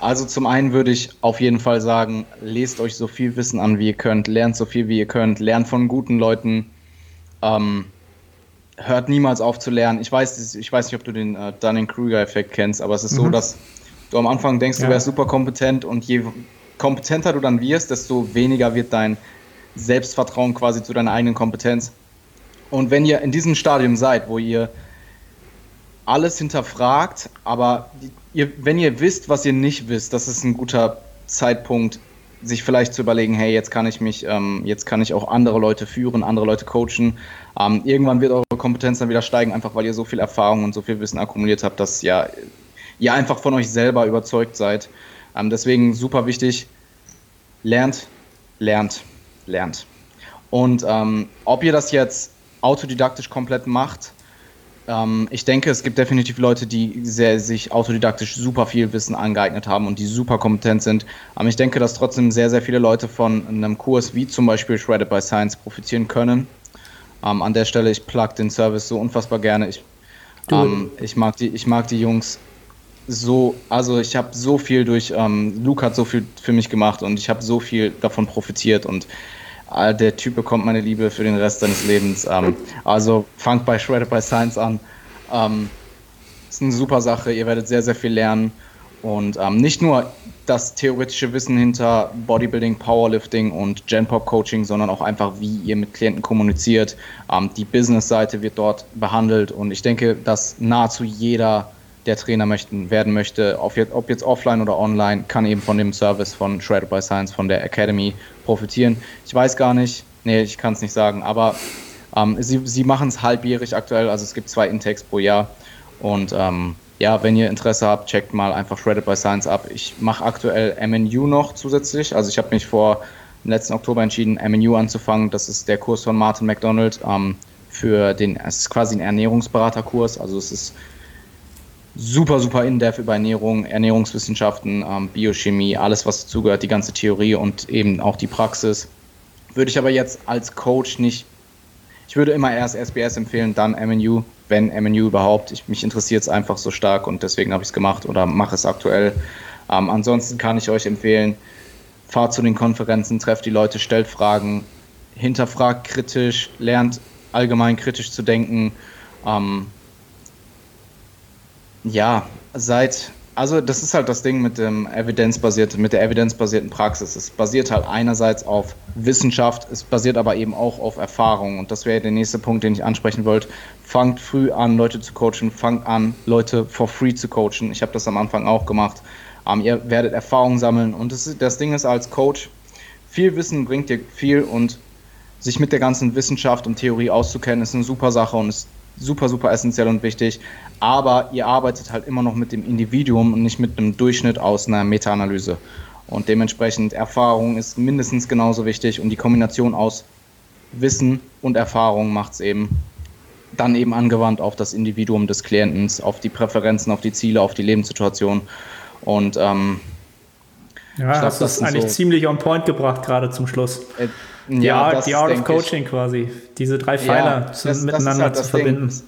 also zum einen würde ich auf jeden Fall sagen, lest euch so viel Wissen an, wie ihr könnt, lernt so viel, wie ihr könnt, lernt von guten Leuten, ähm, hört niemals auf zu lernen. Ich weiß, ich weiß nicht, ob du den äh, Dunning-Kruger-Effekt kennst, aber es ist mhm. so, dass du am Anfang denkst, ja. du wärst super kompetent und je kompetenter du dann wirst, desto weniger wird dein Selbstvertrauen quasi zu deiner eigenen Kompetenz. Und wenn ihr in diesem Stadium seid, wo ihr alles hinterfragt, aber ihr, wenn ihr wisst, was ihr nicht wisst, das ist ein guter Zeitpunkt, sich vielleicht zu überlegen, hey, jetzt kann ich mich, ähm, jetzt kann ich auch andere Leute führen, andere Leute coachen. Ähm, irgendwann wird eure Kompetenz dann wieder steigen, einfach weil ihr so viel Erfahrung und so viel Wissen akkumuliert habt, dass ja ihr einfach von euch selber überzeugt seid. Ähm, deswegen super wichtig, lernt, lernt, lernt. Und ähm, ob ihr das jetzt autodidaktisch komplett macht, ähm, ich denke, es gibt definitiv Leute, die sehr, sich autodidaktisch super viel Wissen angeeignet haben und die super kompetent sind. Aber ich denke, dass trotzdem sehr, sehr viele Leute von einem Kurs wie zum Beispiel Shredded by Science profitieren können. Ähm, an der Stelle, ich plug den Service so unfassbar gerne. Ich, ähm, ich, mag, die, ich mag die Jungs so, also ich habe so viel durch, ähm, Luke hat so viel für mich gemacht und ich habe so viel davon profitiert und der Typ bekommt meine Liebe für den Rest seines Lebens. Ähm, also fangt bei Shredded by Science an. Ähm, ist eine super Sache, ihr werdet sehr, sehr viel lernen. Und ähm, nicht nur das theoretische Wissen hinter Bodybuilding, Powerlifting und Genpop Coaching, sondern auch einfach, wie ihr mit Klienten kommuniziert. Ähm, die Business-Seite wird dort behandelt und ich denke, dass nahezu jeder der Trainer möchten, werden möchte, ob jetzt offline oder online, kann eben von dem Service von Shredded by Science, von der Academy profitieren. Ich weiß gar nicht, nee, ich kann es nicht sagen, aber ähm, sie, sie machen es halbjährig aktuell, also es gibt zwei Intakes pro Jahr und ähm, ja, wenn ihr Interesse habt, checkt mal einfach Shredded by Science ab. Ich mache aktuell MNU noch zusätzlich, also ich habe mich vor im letzten Oktober entschieden, MNU anzufangen. Das ist der Kurs von Martin McDonald ähm, für den, es ist quasi ein Ernährungsberaterkurs, also es ist super, super in-depth über Ernährung, Ernährungswissenschaften, ähm, Biochemie, alles, was dazugehört, die ganze Theorie und eben auch die Praxis. Würde ich aber jetzt als Coach nicht, ich würde immer erst SBS empfehlen, dann MNU, wenn MNU überhaupt. Ich, mich interessiert es einfach so stark und deswegen habe ich es gemacht oder mache es aktuell. Ähm, ansonsten kann ich euch empfehlen, fahrt zu den Konferenzen, trefft die Leute, stellt Fragen, hinterfragt kritisch, lernt allgemein kritisch zu denken. Ähm, ja, seit, also das ist halt das Ding mit dem evidenzbasierten, mit der evidenzbasierten Praxis. Es basiert halt einerseits auf Wissenschaft, es basiert aber eben auch auf Erfahrung. Und das wäre der nächste Punkt, den ich ansprechen wollte. Fangt früh an, Leute zu coachen, fangt an, Leute for free zu coachen. Ich habe das am Anfang auch gemacht. Ähm, ihr werdet Erfahrung sammeln. Und das, das Ding ist als Coach, viel Wissen bringt dir viel und sich mit der ganzen Wissenschaft und Theorie auszukennen, ist eine super Sache und ist super, super essentiell und wichtig. Aber ihr arbeitet halt immer noch mit dem Individuum und nicht mit einem Durchschnitt aus einer Meta-Analyse. Und dementsprechend Erfahrung ist mindestens genauso wichtig und die Kombination aus Wissen und Erfahrung macht es eben dann eben angewandt auf das Individuum des Klienten, auf die Präferenzen, auf die Ziele, auf die Lebenssituation. Und ähm, ja, glaub, das ist eigentlich so, ziemlich on point gebracht, gerade zum Schluss. Ja, Art, die Art of Coaching ich, quasi. Diese drei Pfeiler ja, zu, das, miteinander das halt zu verbinden. Ding.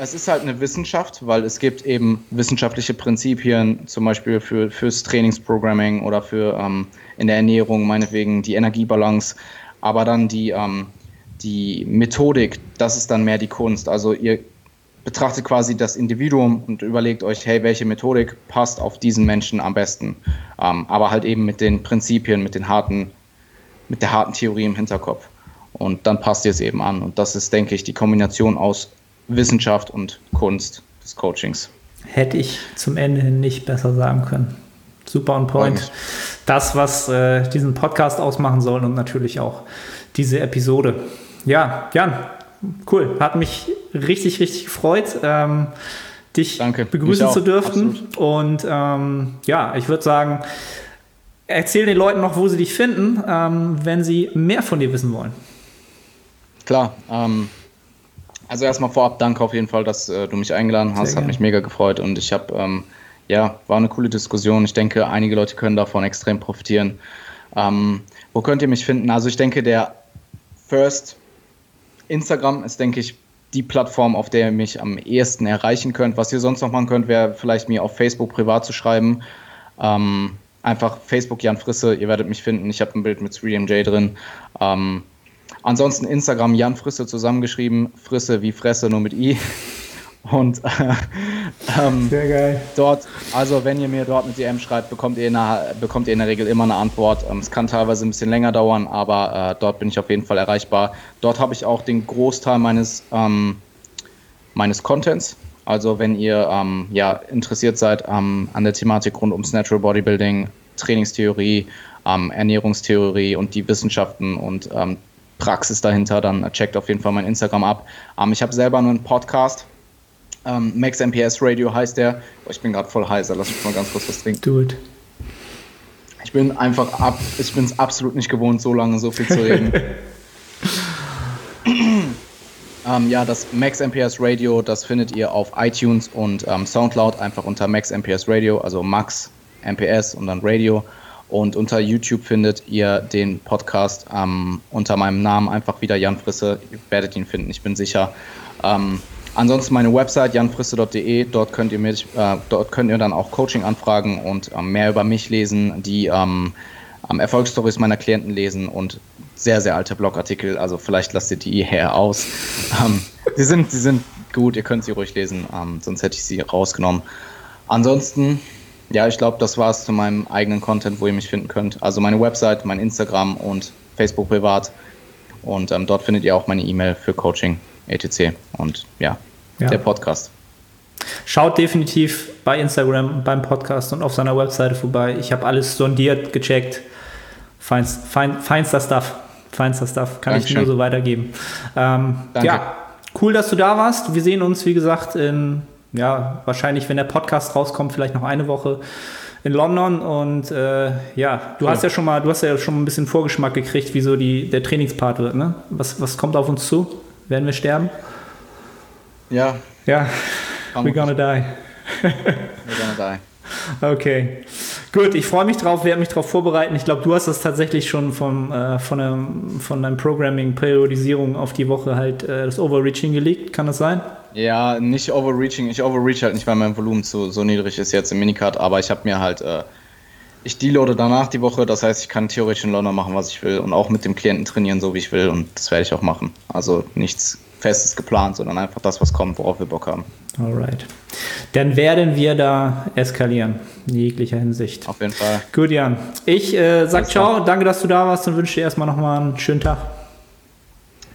Es ist halt eine Wissenschaft, weil es gibt eben wissenschaftliche Prinzipien, zum Beispiel für, fürs Trainingsprogramming oder für ähm, in der Ernährung, meinetwegen die Energiebalance. Aber dann die, ähm, die Methodik, das ist dann mehr die Kunst. Also ihr betrachtet quasi das Individuum und überlegt euch, hey, welche Methodik passt auf diesen Menschen am besten. Ähm, aber halt eben mit den Prinzipien, mit den harten mit der harten Theorie im Hinterkopf. Und dann passt ihr es eben an. Und das ist, denke ich, die Kombination aus Wissenschaft und Kunst des Coachings. Hätte ich zum Ende hin nicht besser sagen können. Super on point. Das, was äh, diesen Podcast ausmachen soll und natürlich auch diese Episode. Ja, Jan, cool. Hat mich richtig, richtig gefreut, ähm, dich Danke. begrüßen zu dürfen. Absolut. Und ähm, ja, ich würde sagen, Erzähl den Leuten noch, wo sie dich finden, ähm, wenn sie mehr von dir wissen wollen. Klar. Ähm, also erstmal vorab danke auf jeden Fall, dass äh, du mich eingeladen hast. Hat mich mega gefreut und ich habe, ähm, ja, war eine coole Diskussion. Ich denke, einige Leute können davon extrem profitieren. Ähm, wo könnt ihr mich finden? Also ich denke, der First Instagram ist, denke ich, die Plattform, auf der ihr mich am ehesten erreichen könnt. Was ihr sonst noch machen könnt, wäre vielleicht mir auf Facebook privat zu schreiben. Ähm, einfach Facebook Jan Frisse, ihr werdet mich finden. Ich habe ein Bild mit 3MJ drin. Ähm, ansonsten Instagram Jan Frisse zusammengeschrieben, Frisse wie Fresse nur mit I. Und äh, ähm, Sehr geil. dort, also wenn ihr mir dort eine DM schreibt, bekommt ihr in der, bekommt ihr in der Regel immer eine Antwort. Ähm, es kann teilweise ein bisschen länger dauern, aber äh, dort bin ich auf jeden Fall erreichbar. Dort habe ich auch den Großteil meines, ähm, meines Contents. Also wenn ihr ähm, ja, interessiert seid ähm, an der Thematik rund ums Natural Bodybuilding, Trainingstheorie, ähm, Ernährungstheorie und die Wissenschaften und ähm, Praxis dahinter, dann checkt auf jeden Fall mein Instagram ab. Ähm, ich habe selber nur einen Podcast. Ähm, Max MPS Radio heißt der. Oh, ich bin gerade voll heiser, lass mich mal ganz kurz was trinken. Do it. Ich bin einfach ab, ich bin es absolut nicht gewohnt, so lange so viel zu reden. ähm, ja, das Max MPS Radio, das findet ihr auf iTunes und ähm, Soundcloud einfach unter Max MPS Radio, also Max MPS und dann Radio. Und unter YouTube findet ihr den Podcast ähm, unter meinem Namen einfach wieder Jan Frisse. Ihr werdet ihn finden, ich bin sicher. Ähm, ansonsten meine Website janfrisse.de, dort könnt ihr mich, äh, dort könnt ihr dann auch Coaching anfragen und ähm, mehr über mich lesen, die ähm, Erfolgsstories meiner Klienten lesen und sehr, sehr alte Blogartikel. Also vielleicht lasst ihr die her aus. Ähm, sie, sind, sie sind gut, ihr könnt sie ruhig lesen, ähm, sonst hätte ich sie rausgenommen. Ansonsten, ja, ich glaube, das war es zu meinem eigenen Content, wo ihr mich finden könnt. Also meine Website, mein Instagram und Facebook privat. Und ähm, dort findet ihr auch meine E-Mail für Coaching, etc. Und ja, Ja. der Podcast. Schaut definitiv bei Instagram, beim Podcast und auf seiner Webseite vorbei. Ich habe alles sondiert, gecheckt. Feinst, fein, feinster Stuff. Feinster Stuff. Kann ich Dankeschön. nur so weitergeben. Ähm, ja, cool, dass du da warst. Wir sehen uns, wie gesagt, in, ja, wahrscheinlich, wenn der Podcast rauskommt, vielleicht noch eine Woche in London. Und äh, ja, du Cool. hast ja schon mal, du hast ja schon ein bisschen Vorgeschmack gekriegt, wie so die, der Trainingspart wird. Ne? Was, was kommt auf uns zu? Werden wir sterben? Ja, Ja, die. we're gonna die. Okay, gut. Ich freue mich drauf, werde mich darauf vorbereiten. Ich glaube, du hast das tatsächlich schon vom, äh, von, einem, von deinem Programming, Periodisierung auf die Woche halt äh, das Overreaching gelegt. Kann das sein? Ja, nicht overreaching. Ich overreach halt nicht, weil mein Volumen zu, so niedrig ist jetzt im Minicard, aber ich habe mir halt, äh, ich deloade danach die Woche, das heißt, ich kann theoretisch in London machen, was ich will und auch mit dem Klienten trainieren, so wie ich will und das werde ich auch machen. Also nichts Festes geplant, sondern einfach das, was kommt, worauf wir Bock haben. Alright. Dann werden wir da eskalieren, in jeglicher Hinsicht. Auf jeden Fall. Gut, Jan. Ich äh, sag Alles ciao, klar. danke, dass du da warst und wünsche dir erstmal nochmal einen schönen Tag.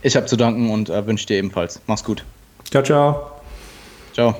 Ich habe zu danken und äh, wünsche dir ebenfalls. Mach's gut. Ciao, ciao. Ciao.